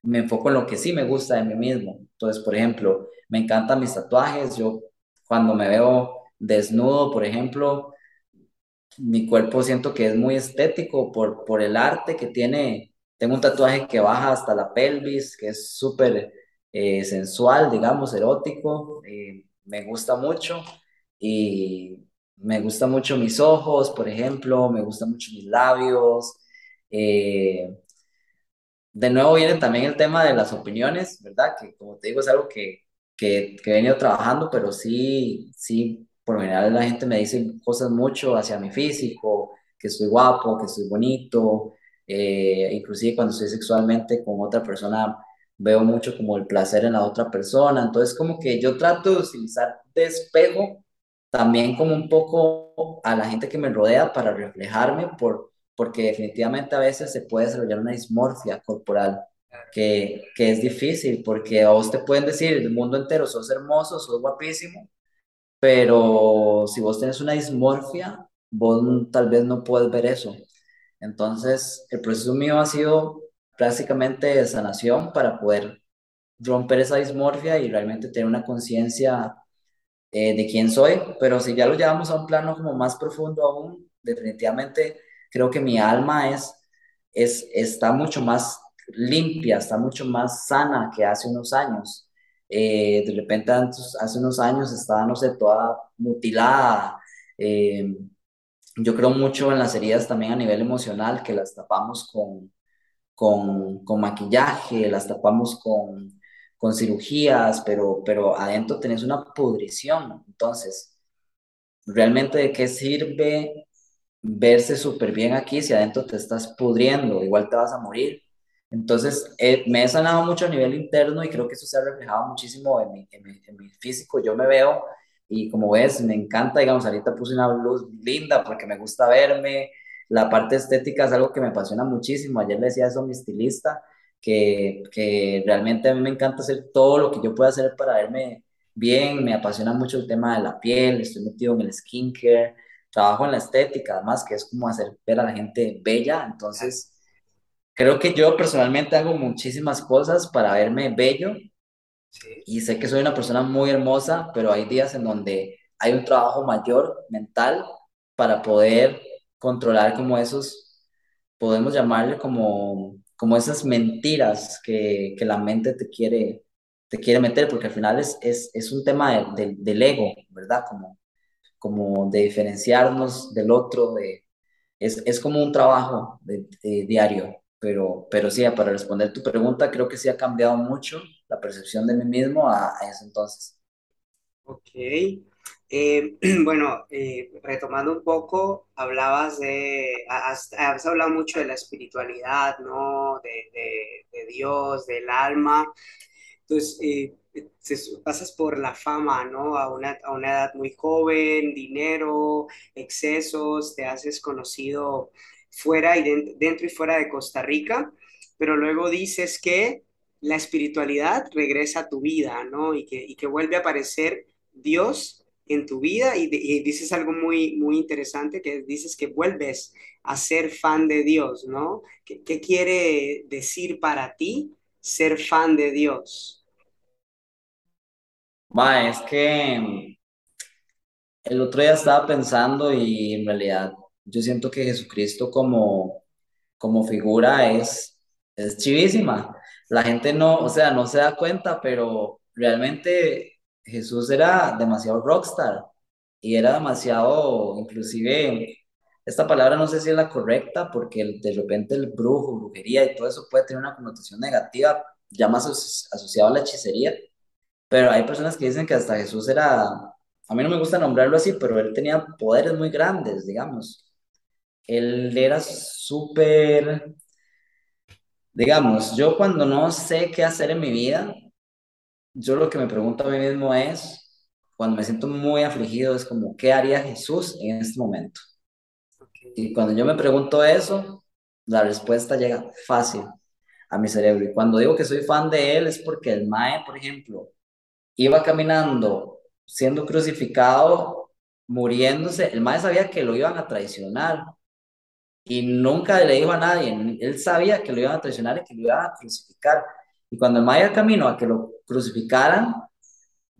me enfoco en lo que sí me gusta de mí mismo. Entonces, por ejemplo, me encantan mis tatuajes, yo cuando me veo desnudo, por ejemplo, mi cuerpo siento que es muy estético por, por el arte que tiene. Tengo un tatuaje que baja hasta la pelvis, que es súper eh, sensual, digamos, erótico. Eh, me gusta mucho y me gusta mucho mis ojos, por ejemplo, me gustan mucho mis labios. Eh, de nuevo viene también el tema de las opiniones, ¿verdad? Que como te digo es algo que, que, que he venido trabajando, pero sí, sí por lo general la gente me dice cosas mucho hacia mi físico, que estoy guapo, que estoy bonito, eh, inclusive cuando estoy sexualmente con otra persona veo mucho como el placer en la otra persona, entonces como que yo trato de utilizar de espejo también como un poco a la gente que me rodea para reflejarme, por, porque definitivamente a veces se puede desarrollar una dismorfia corporal que, que es difícil, porque a vos te pueden decir el mundo entero, sos hermoso, sos guapísimo, pero si vos tenés una dismorfia, vos tal vez no puedes ver eso. Entonces, el proceso mío ha sido prácticamente de sanación para poder romper esa dismorfia y realmente tener una conciencia eh, de quién soy, pero si ya lo llevamos a un plano como más profundo aún, definitivamente creo que mi alma es, es, está mucho más limpia, está mucho más sana que hace unos años. Eh, de repente hace unos años estaba, no sé, toda mutilada. Eh, yo creo mucho en las heridas también a nivel emocional, que las tapamos con, con, con maquillaje, las tapamos con, con cirugías, pero, pero adentro tenés una pudrición. Entonces, ¿realmente de qué sirve verse súper bien aquí si adentro te estás pudriendo? Igual te vas a morir. Entonces, eh, me he sanado mucho a nivel interno y creo que eso se ha reflejado muchísimo en mi, en mi, físico. Yo me veo y como ves, me encanta, digamos, ahorita puse una luz linda porque me gusta verme. La parte estética es algo que me apasiona muchísimo. Ayer le decía eso a mi estilista, que, que realmente a mí me encanta hacer todo lo que yo pueda hacer para verme bien. Me apasiona mucho el tema de la piel, estoy metido en el skincare, trabajo en la estética, además, que es como hacer ver a la gente bella. Entonces, Creo que yo personalmente hago muchísimas cosas para verme bello y sé que soy una persona muy hermosa, pero hay días en donde hay un trabajo mayor mental para poder controlar como esos, podemos llamarle como, como esas mentiras que, que la mente te quiere, te quiere meter, porque al final es, es, es un tema de, del ego, ¿verdad? Como, como de diferenciarnos del otro, de, es, es como un trabajo de, diario. Pero, pero sí, para responder tu pregunta, creo que sí ha cambiado mucho la percepción de mí mismo a, ese entonces. Ok. Eh, bueno, eh, retomando un poco, hablabas de, has, hablado mucho de la espiritualidad, ¿no? De, de, Dios, del alma. Entonces, eh, pasas por la fama, ¿no? A una, a una edad muy joven, dinero, excesos, te haces conocido fuera y dentro y fuera de Costa Rica, pero luego dices que la espiritualidad regresa a tu vida, ¿no? Y que, y que vuelve a aparecer Dios en tu vida y, dices algo muy, muy interesante, que dices que vuelves a ser fan de Dios, ¿no? ¿Qué, qué quiere decir para ti ser fan de Dios? Va, es que el otro día estaba pensando y en realidad yo siento que Jesucristo como, como figura es, es chivísima. La gente no, o sea, no se da cuenta, pero realmente Jesús era demasiado rockstar y era demasiado, inclusive, esta palabra no sé si es la correcta, porque de repente el brujo, brujería y todo eso puede tener una connotación negativa, ya más asociado a la hechicería, pero hay personas que dicen que hasta Jesús era, a mí no me gusta nombrarlo así, pero él tenía poderes muy grandes, digamos él era súper, digamos, yo cuando no sé qué hacer en mi vida, yo lo que me pregunto a mí mismo es, cuando me siento muy afligido, es como, ¿qué haría Jesús en este momento? Y cuando yo me pregunto eso, la respuesta llega fácil a mi cerebro. Y cuando digo que soy fan de él es porque el Mae, por ejemplo, iba caminando siendo crucificado, muriéndose. El Mae sabía que lo iban a traicionar y nunca le dijo a nadie, él sabía que lo iban a traicionar y que lo iban a crucificar. Y cuando el Maya camino a que lo crucificaran,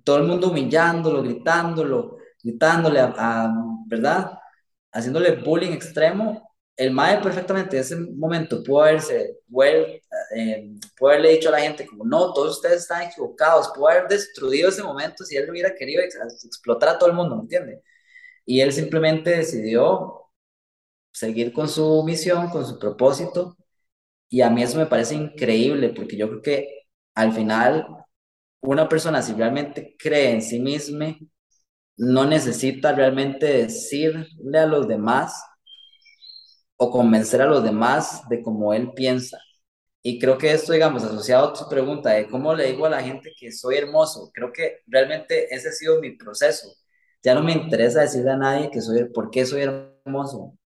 todo el mundo humillándolo, gritándolo, gritándole, a, ¿verdad? Haciéndole bullying extremo, el Maya perfectamente en ese momento pudo haberse, eh, pudo haberle dicho a la gente como, no, todos ustedes están equivocados, pudo haber destruido ese momento si él hubiera querido explotar a todo el mundo, ¿me entiende? Y él simplemente decidió seguir con su misión, con su propósito. Y a mí eso me parece increíble porque yo creo que al final una persona si realmente cree en sí misma, no necesita realmente decirle a los demás o convencer a los demás de cómo él piensa. Y creo que esto, digamos, asociado a tu pregunta de cómo le digo a la gente que soy hermoso, creo que realmente ese ha sido mi proceso. Ya no me interesa decirle a nadie que soy, por qué soy hermoso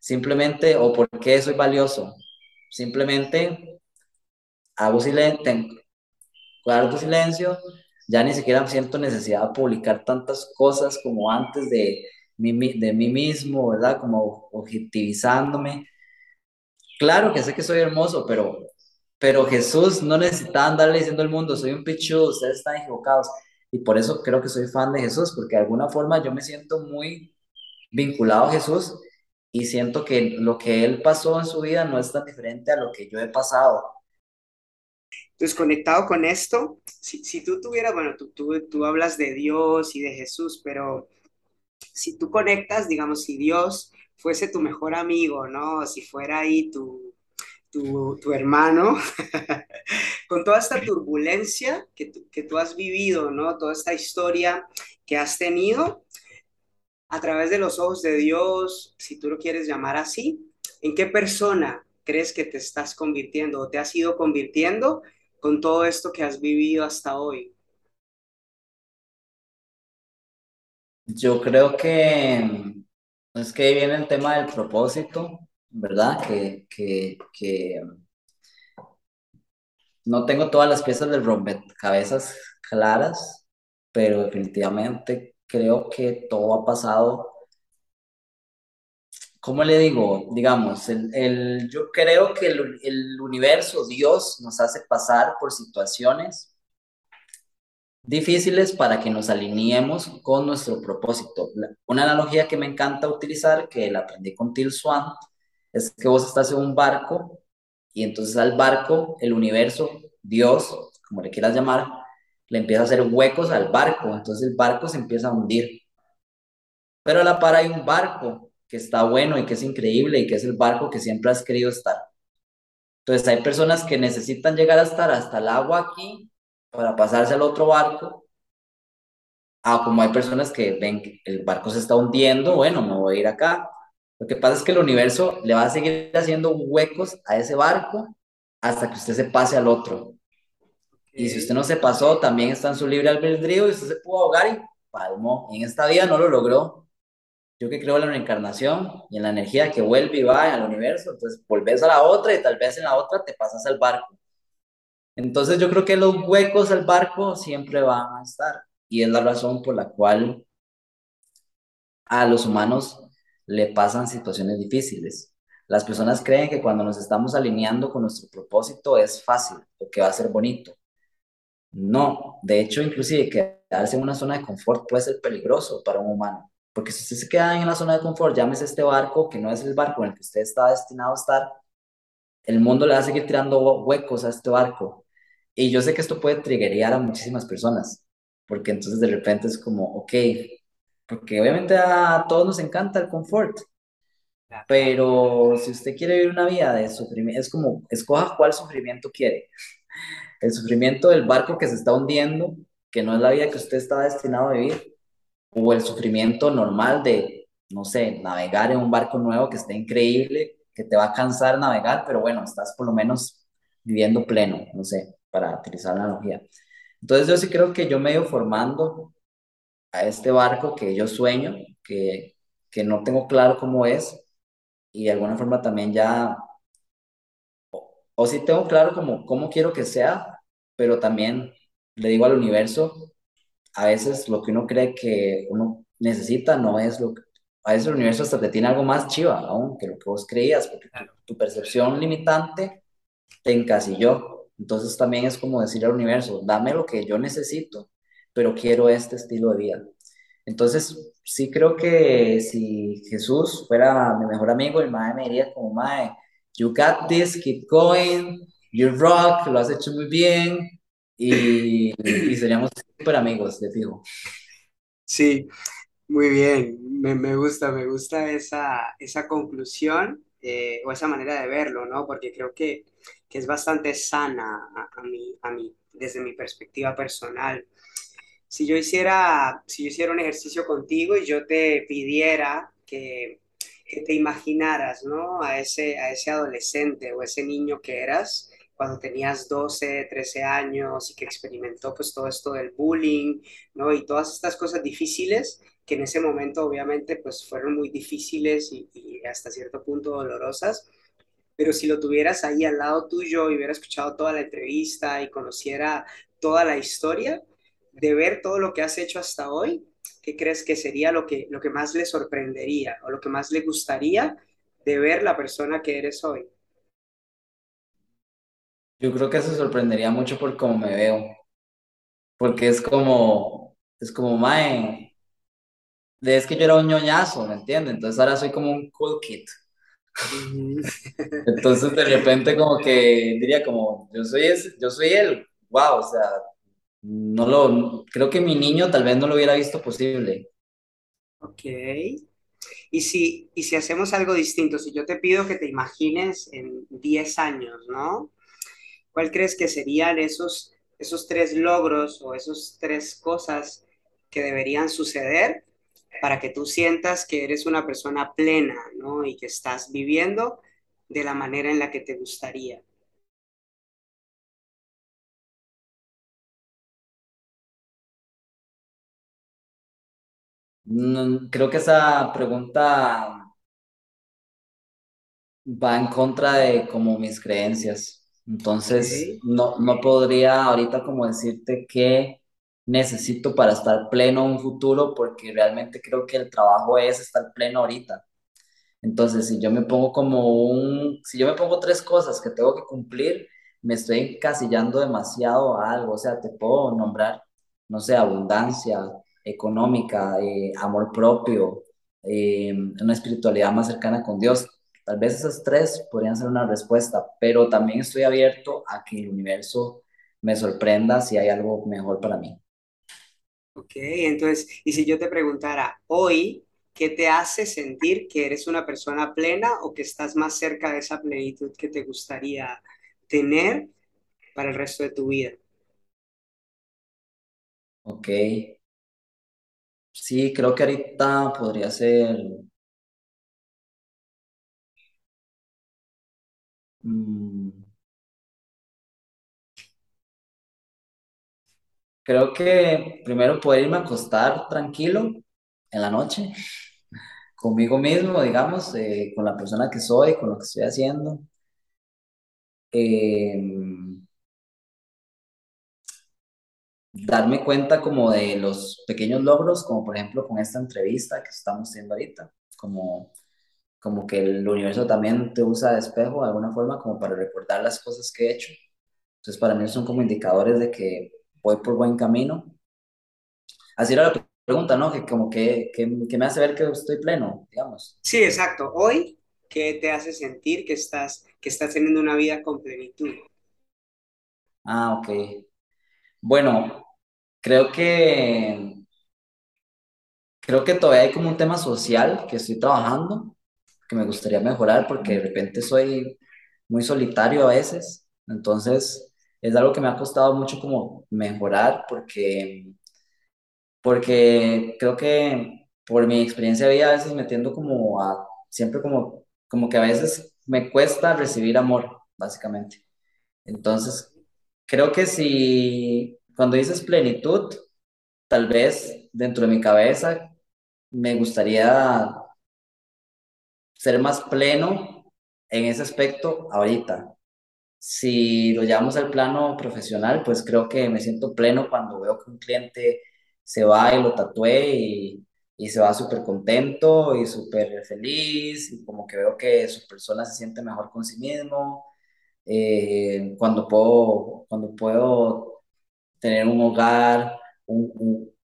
simplemente, o por qué soy valioso, simplemente hago silencio, guardo silencio, ya ni siquiera siento necesidad de publicar tantas cosas como antes de mí, de mí mismo, ¿verdad? Como objetivizándome. Claro que sé que soy hermoso, pero, pero Jesús no necesitaba andarle diciendo al mundo, soy un pichudo, ustedes están equivocados. Y por eso creo que soy fan de Jesús, porque de alguna forma yo me siento muy vinculado a Jesús y siento que lo que Él pasó en su vida no es tan diferente a lo que yo he pasado. Entonces, conectado con esto, si, si tú tuvieras, bueno, tú, tú, tú hablas de Dios y de Jesús, pero si tú conectas, digamos, si Dios fuese tu mejor amigo, ¿no? Si fuera ahí tu, tu, tu hermano, con toda esta turbulencia que, que tú has vivido, ¿no? Toda esta historia que has tenido a través de los ojos de Dios, si tú lo quieres llamar así, ¿en qué persona crees que te estás convirtiendo o te has ido convirtiendo con todo esto que has vivido hasta hoy? Yo creo que es que ahí viene el tema del propósito, ¿verdad? Que, que, que no tengo todas las piezas del rompecabezas claras, pero definitivamente creo que todo ha pasado. ¿Cómo le digo? Digamos, el, el yo creo que el, el universo, Dios, nos hace pasar por situaciones difíciles para que nos alineemos con nuestro propósito. Una analogía que me encanta utilizar, que la aprendí con Till Swan, es que vos estás en un barco y entonces al barco, el universo, Dios, como le quieras llamar, le empieza a hacer huecos al barco, entonces el barco se empieza a hundir. Pero a la par hay un barco que está bueno y que es increíble y que es el barco que siempre has querido estar. Entonces hay personas que necesitan llegar a estar hasta el agua aquí para pasarse al otro barco. Ah, como hay personas que ven que el barco se está hundiendo, bueno, me voy a ir acá. Lo que pasa es que el universo le va a seguir haciendo huecos a ese barco hasta que usted se pase al otro. Y si usted no se pasó, también está en su libre albedrío y usted se pudo ahogar y palmó. En esta vida no lo logró. Yo que creo en la reencarnación y en la energía que vuelve y va al universo, entonces volvés a la otra y tal vez en la otra te pasas al barco. Entonces yo creo que los huecos al barco siempre van a estar y es la razón por la cual a los humanos le pasan situaciones difíciles. Las personas creen que cuando nos estamos alineando con nuestro propósito es fácil o que va a ser bonito. No, de hecho, inclusive quedarse en una zona de confort puede ser peligroso para un humano, porque si usted se queda en la zona de confort, llámese este barco, que no es el barco en el que usted está destinado a estar, el mundo le va a seguir tirando huecos a este barco y yo sé que esto puede triggerear a muchísimas personas, porque entonces de repente es como, ok, porque obviamente a todos nos encanta el confort, pero si usted quiere vivir una vida de sufrimiento, es como, escoja cuál sufrimiento quiere. El sufrimiento del barco que se está hundiendo, que no es la vida que usted está destinado a vivir, o el sufrimiento normal de, no sé, navegar en un barco nuevo que esté increíble, que te va a cansar navegar, pero bueno, estás por lo menos viviendo pleno, no sé para utilizar la analogía. Entonces yo sí creo que yo me he formando a este barco que yo sueño, que, que no tengo claro cómo es, y de alguna forma también ya, o, sí tengo claro cómo, cómo quiero que sea, pero también le digo al universo, a veces lo que uno cree que uno necesita no es lo que, a veces el universo hasta te tiene algo más chiva aún que lo que vos creías, porque tu, tu percepción limitante te encasilló. Entonces también es como decir al universo, dame lo que yo necesito, pero quiero este estilo de vida. Entonces, sí creo que si Jesús fuera mi mejor amigo, el mae me diría como, mae, you got this, keep going, you rock, lo has hecho muy bien, y, y seríamos súper amigos, de fijo. Sí, muy bien, me, me gusta, me gusta esa, esa conclusión eh, o esa manera de verlo, ¿no? Porque creo que que es bastante sana a, mí, a mí, desde mi perspectiva personal. Si yo, hiciera, si yo hiciera un ejercicio contigo y yo te pidiera que, que te imaginaras, ¿no? A ese, a ese adolescente o ese niño que eras cuando tenías 12, 13 años y que experimentó pues todo esto del bullying, ¿no? Y todas estas cosas difíciles que en ese momento obviamente pues fueron muy difíciles y, y hasta cierto punto dolorosas pero si lo tuvieras ahí al lado tuyo y hubiera escuchado toda la entrevista y conociera toda la historia, de ver todo lo que has hecho hasta hoy, ¿qué crees que sería lo que, lo que más le sorprendería o lo que más le gustaría de ver la persona que eres hoy? Yo creo que se sorprendería mucho por cómo me veo, porque es como, es como, mae, es que yo era un ñoñazo, ¿me entiendes? Entonces ahora soy como un cool kid. Entonces de repente como que diría como, yo soy, ese, yo soy él, wow, o sea, no lo, creo que mi niño tal vez no lo hubiera visto posible. Ok. Y si, y si hacemos algo distinto, si yo te pido que te imagines en 10 años, ¿no? ¿Cuál crees que serían esos, esos tres logros o esas tres cosas que deberían suceder para que tú sientas que eres una persona plena, ¿no? Y que estás viviendo de la manera en la que te gustaría. Creo que esa pregunta va en contra de como mis creencias. Entonces, no, no podría ahorita como decirte que necesito para estar pleno en un futuro, porque realmente creo que el trabajo es estar pleno ahorita. Entonces, si yo me pongo como un, si yo me pongo tres cosas que tengo que cumplir, me estoy encasillando demasiado a algo. O sea, te puedo nombrar, no sé, abundancia económica, eh, amor propio, eh, una espiritualidad más cercana con Dios. Tal vez esas tres podrían ser una respuesta, pero también estoy abierto a que el universo me sorprenda si hay algo mejor para mí. Ok, entonces, y si yo te preguntara hoy, ¿qué te hace sentir que eres una persona plena o que estás más cerca de esa plenitud que te gustaría tener para el resto de tu vida? Ok. Sí, creo que ahorita podría ser... Mm, creo que primero poder irme a acostar tranquilo en la noche, conmigo mismo, digamos, eh, con la persona que soy, con lo que estoy haciendo. Em, darme cuenta como de los pequeños logros, como por ejemplo con esta entrevista que estamos teniendo ahorita, como, como que el universo también te usa de espejo de alguna forma como para recordar las cosas que he hecho. Entonces para mí son como indicadores de que voy por buen camino. Así era la pregunta, ¿no? Que como que, que, que me hace ver que estoy pleno, digamos. Sí, exacto. Hoy, ¿qué te hace sentir que estás, que estás teniendo una vida con plenitud? Ah, ok. Bueno, creo que creo que todavía hay como un tema social que estoy trabajando, que me gustaría mejorar porque de repente soy muy solitario a veces. Entonces, es algo que me ha costado mucho como mejorar porque porque creo que por mi experiencia de vida a veces metiendo como a siempre como como que a veces me cuesta recibir amor, básicamente. Entonces, creo que si cuando dices plenitud, tal vez dentro de mi cabeza me gustaría ser más pleno en ese aspecto ahorita. Si lo llevamos al plano profesional, pues creo que me siento pleno cuando veo que un cliente se va y lo tatué y, y se va súper contento y súper feliz y como que veo que su persona se siente mejor con sí mismo eh, cuando, puedo, cuando puedo tener un hogar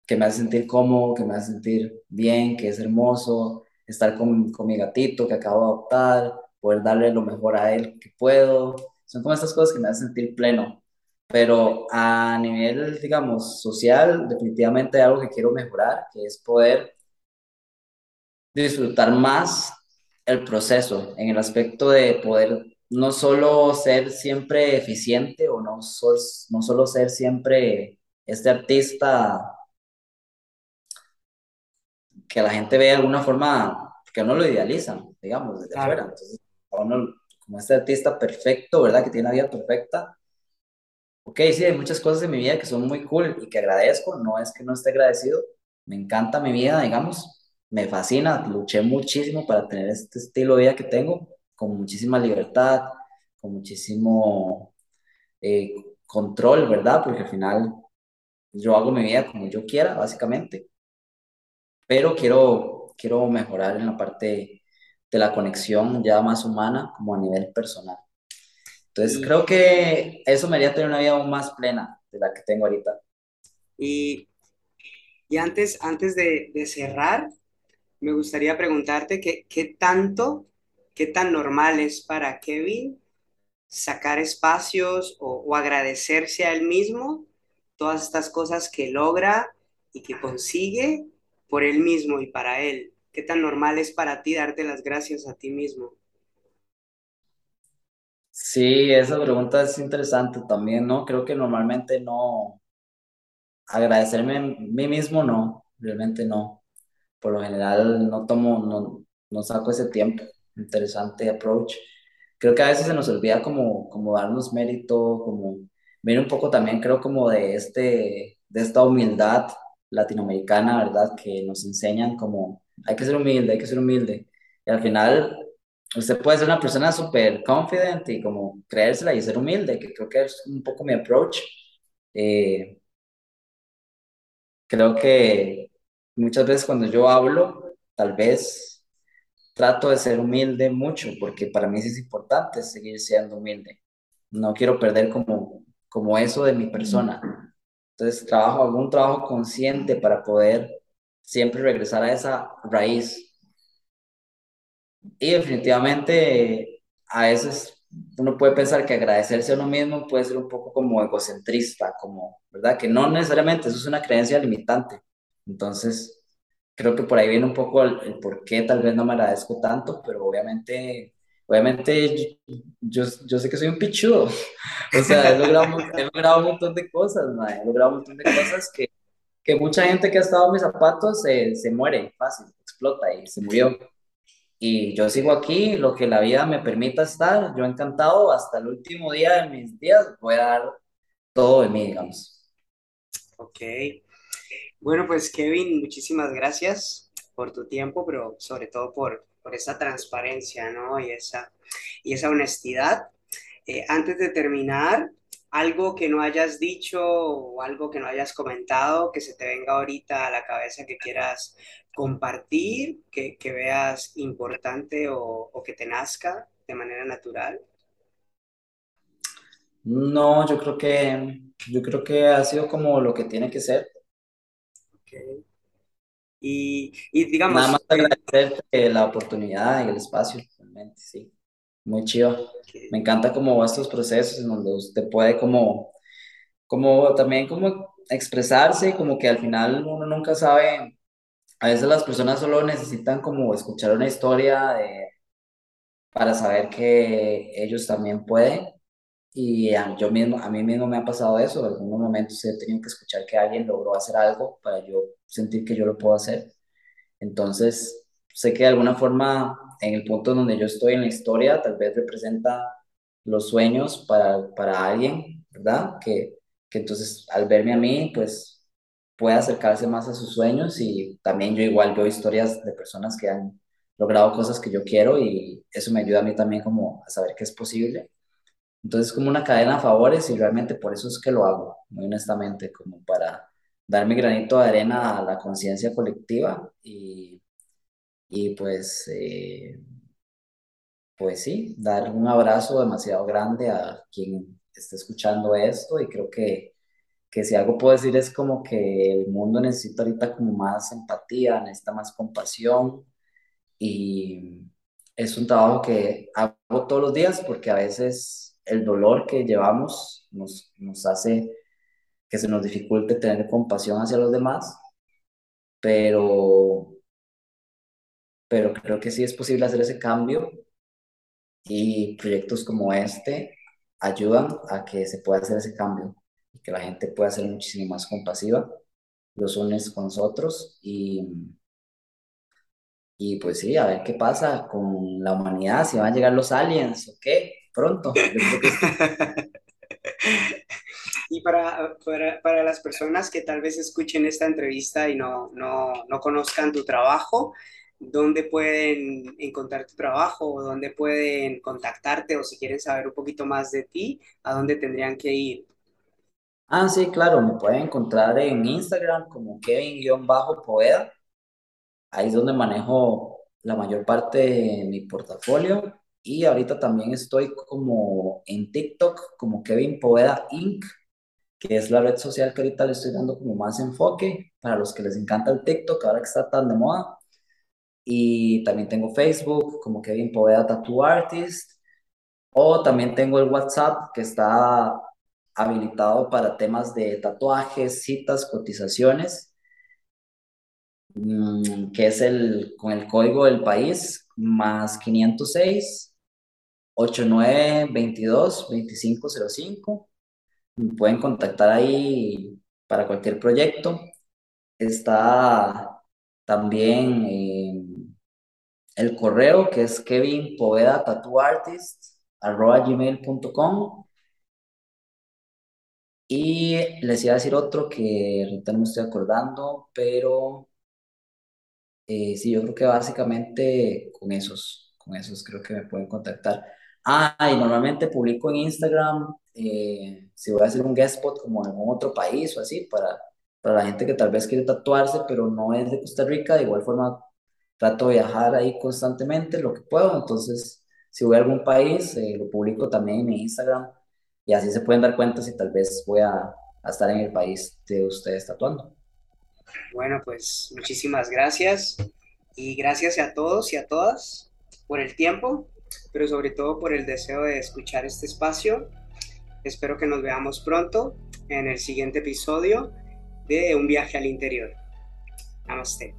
que me hace sentir cómodo, que me hace sentir bien, que es hermoso, estar con, con mi gatito que acabo de adoptar, poder darle lo mejor a él que puedo. Son como estas cosas que me hacen sentir pleno. Pero a nivel, digamos, social, definitivamente hay algo que quiero mejorar, que es poder disfrutar más el proceso en el aspecto de poder no solo ser siempre eficiente o no, no solo ser siempre este artista que la gente ve de alguna forma, que uno lo idealiza, digamos, desde afuera. Entonces, uno, como este artista perfecto, ¿verdad? Que tiene una vida perfecta. Ok, sí, hay muchas cosas en mi vida que son muy cool y que agradezco, no es que no esté agradecido, me encanta mi vida, digamos, me fascina, luché muchísimo para tener este estilo de vida que tengo, con muchísima libertad, con muchísimo eh, control, ¿verdad? Porque al final yo hago mi vida como yo quiera, básicamente, pero quiero, quiero mejorar en la parte de la conexión ya más humana como a nivel personal. Entonces creo que eso me haría tener una vida aún más plena de la que tengo ahorita. Y, y antes, antes de, de cerrar, me gustaría preguntarte qué, qué tanto, qué tan normal es para Kevin sacar espacios o, agradecerse a él mismo todas estas cosas que logra y que consigue por él mismo y para él. ¿Qué tan normal es para ti darte las gracias a ti mismo? Sí, esa pregunta es interesante también, ¿no? Creo que normalmente no, agradecerme a mí mismo, no, realmente no. Por lo general no tomo, no, no saco ese tiempo. Interesante approach. Creo que a veces se nos olvida como, como darnos mérito, como ver un poco también creo como de, este, de esta humildad latinoamericana, ¿verdad? Que nos enseñan como hay que ser humilde, hay que ser humilde. Y al final usted puede ser una persona súper confident y como creérsela y ser humilde, que creo que es un poco mi approach. Eh, creo que muchas veces cuando yo hablo, tal vez trato de ser humilde mucho, porque para mí es importante seguir siendo humilde. No quiero perder como, como eso de mi persona. Entonces trabajo, algún trabajo consciente para poder siempre regresar a esa raíz y definitivamente a veces uno puede pensar que agradecerse a uno mismo puede ser un poco como egocentrista, como, ¿verdad? Que no necesariamente, eso es una creencia limitante. Entonces, creo que por ahí viene un poco el, por qué tal vez no me agradezco tanto, pero obviamente, obviamente yo, yo, sé que soy un pichudo. O sea, he logrado, he logrado un montón de cosas, he logrado un montón de cosas que, que mucha gente que ha estado en mis zapatos se, se muere fácil, explota y se murió. Y yo sigo aquí, lo que la vida me permita estar, yo encantado, hasta el último día de mis días voy a dar todo de mí, digamos. Ok. Bueno, pues Kevin, muchísimas gracias por tu tiempo, pero sobre todo por, por esa transparencia, ¿no? Y esa, y esa honestidad. Eh, antes de terminar, algo que no hayas dicho o algo que no hayas comentado que se te venga ahorita a la cabeza que quieras compartir, que, que veas importante o, o, que te nazca de manera natural? No, yo creo que yo creo que ha sido como lo que tiene que ser. Okay. Y, y, digamos... Nada más agradecerte la oportunidad y el espacio, realmente, sí muy chido. Me encanta como estos procesos en donde usted puede como, como también como expresarse, como que al final uno nunca sabe, a veces las personas solo necesitan como escuchar una historia de, para saber que ellos también pueden. Y a, yo mismo, a mí mismo me ha pasado eso, en algunos momentos he tenido que escuchar que alguien logró hacer algo para yo sentir que yo lo puedo hacer. Entonces, sé que de alguna forma en el punto donde yo estoy en la historia, tal vez representa los sueños para, para alguien, ¿verdad? Que, que entonces al verme a mí, pues puede acercarse más a sus sueños y también yo igual veo historias de personas que han logrado cosas que yo quiero y eso me ayuda a mí también como a saber que es posible. Entonces como una cadena de favores y realmente por eso es que lo hago, muy honestamente, como para dar mi granito de arena a la conciencia colectiva y y pues, eh, pues sí, dar un abrazo demasiado grande a quien esté escuchando esto y creo que, que si algo puedo decir es como que el mundo necesita ahorita como más empatía, necesita más compasión y es un trabajo que hago todos los días porque a veces el dolor que llevamos nos, nos hace que se nos dificulte tener compasión hacia los demás, pero pero creo que sí es posible hacer ese cambio y proyectos como este ayudan a que se pueda hacer ese cambio y que la gente pueda ser muchísimo más compasiva los unes con nosotros y, y pues sí, a ver qué pasa con la humanidad, si van a llegar los aliens o qué, pronto. y para, para, para, las personas que tal vez escuchen esta entrevista y no, no, no conozcan tu trabajo, dónde pueden encontrar tu trabajo o dónde pueden contactarte o si quieren saber un poquito más de ti, a dónde tendrían que ir. Ah, sí, claro, me pueden encontrar en Instagram como Kevin-Poveda. Ahí es donde manejo la mayor parte de mi portafolio. Y ahorita también estoy como en TikTok como Kevin Poveda Inc., que es la red social que ahorita le estoy dando como más enfoque para los que les encanta el TikTok, ahora que está tan de moda. Y también tengo Facebook como Kevin Poveda Tattoo Artist. O también tengo el WhatsApp que está habilitado para temas de tatuajes, citas, cotizaciones, mm, que es el con el código del país más 506 8922 2505. Me pueden contactar ahí para cualquier proyecto. Está también eh, el correo que es Kevin Poveda Tattoo Artist arroba gmail.com y les iba a decir otro que ahorita no me estoy acordando, pero eh, sí, yo creo que básicamente con esos, con esos creo que me pueden contactar. Ah, y normalmente publico en Instagram eh, si voy a hacer un guest spot como en algún otro país o así, para, para la gente que tal vez quiere tatuarse, pero no es de Costa Rica, de igual forma trato de viajar ahí constantemente lo que puedo, entonces si voy a algún país, eh, lo publico también en mi Instagram y así se pueden dar cuenta si tal vez voy a, estar en el país de ustedes tatuando. Bueno, pues muchísimas gracias y gracias a todos y a todas por el tiempo, pero sobre todo por el deseo de escuchar este espacio. Espero que nos veamos pronto en el siguiente episodio de Un viaje al interior. Namaste.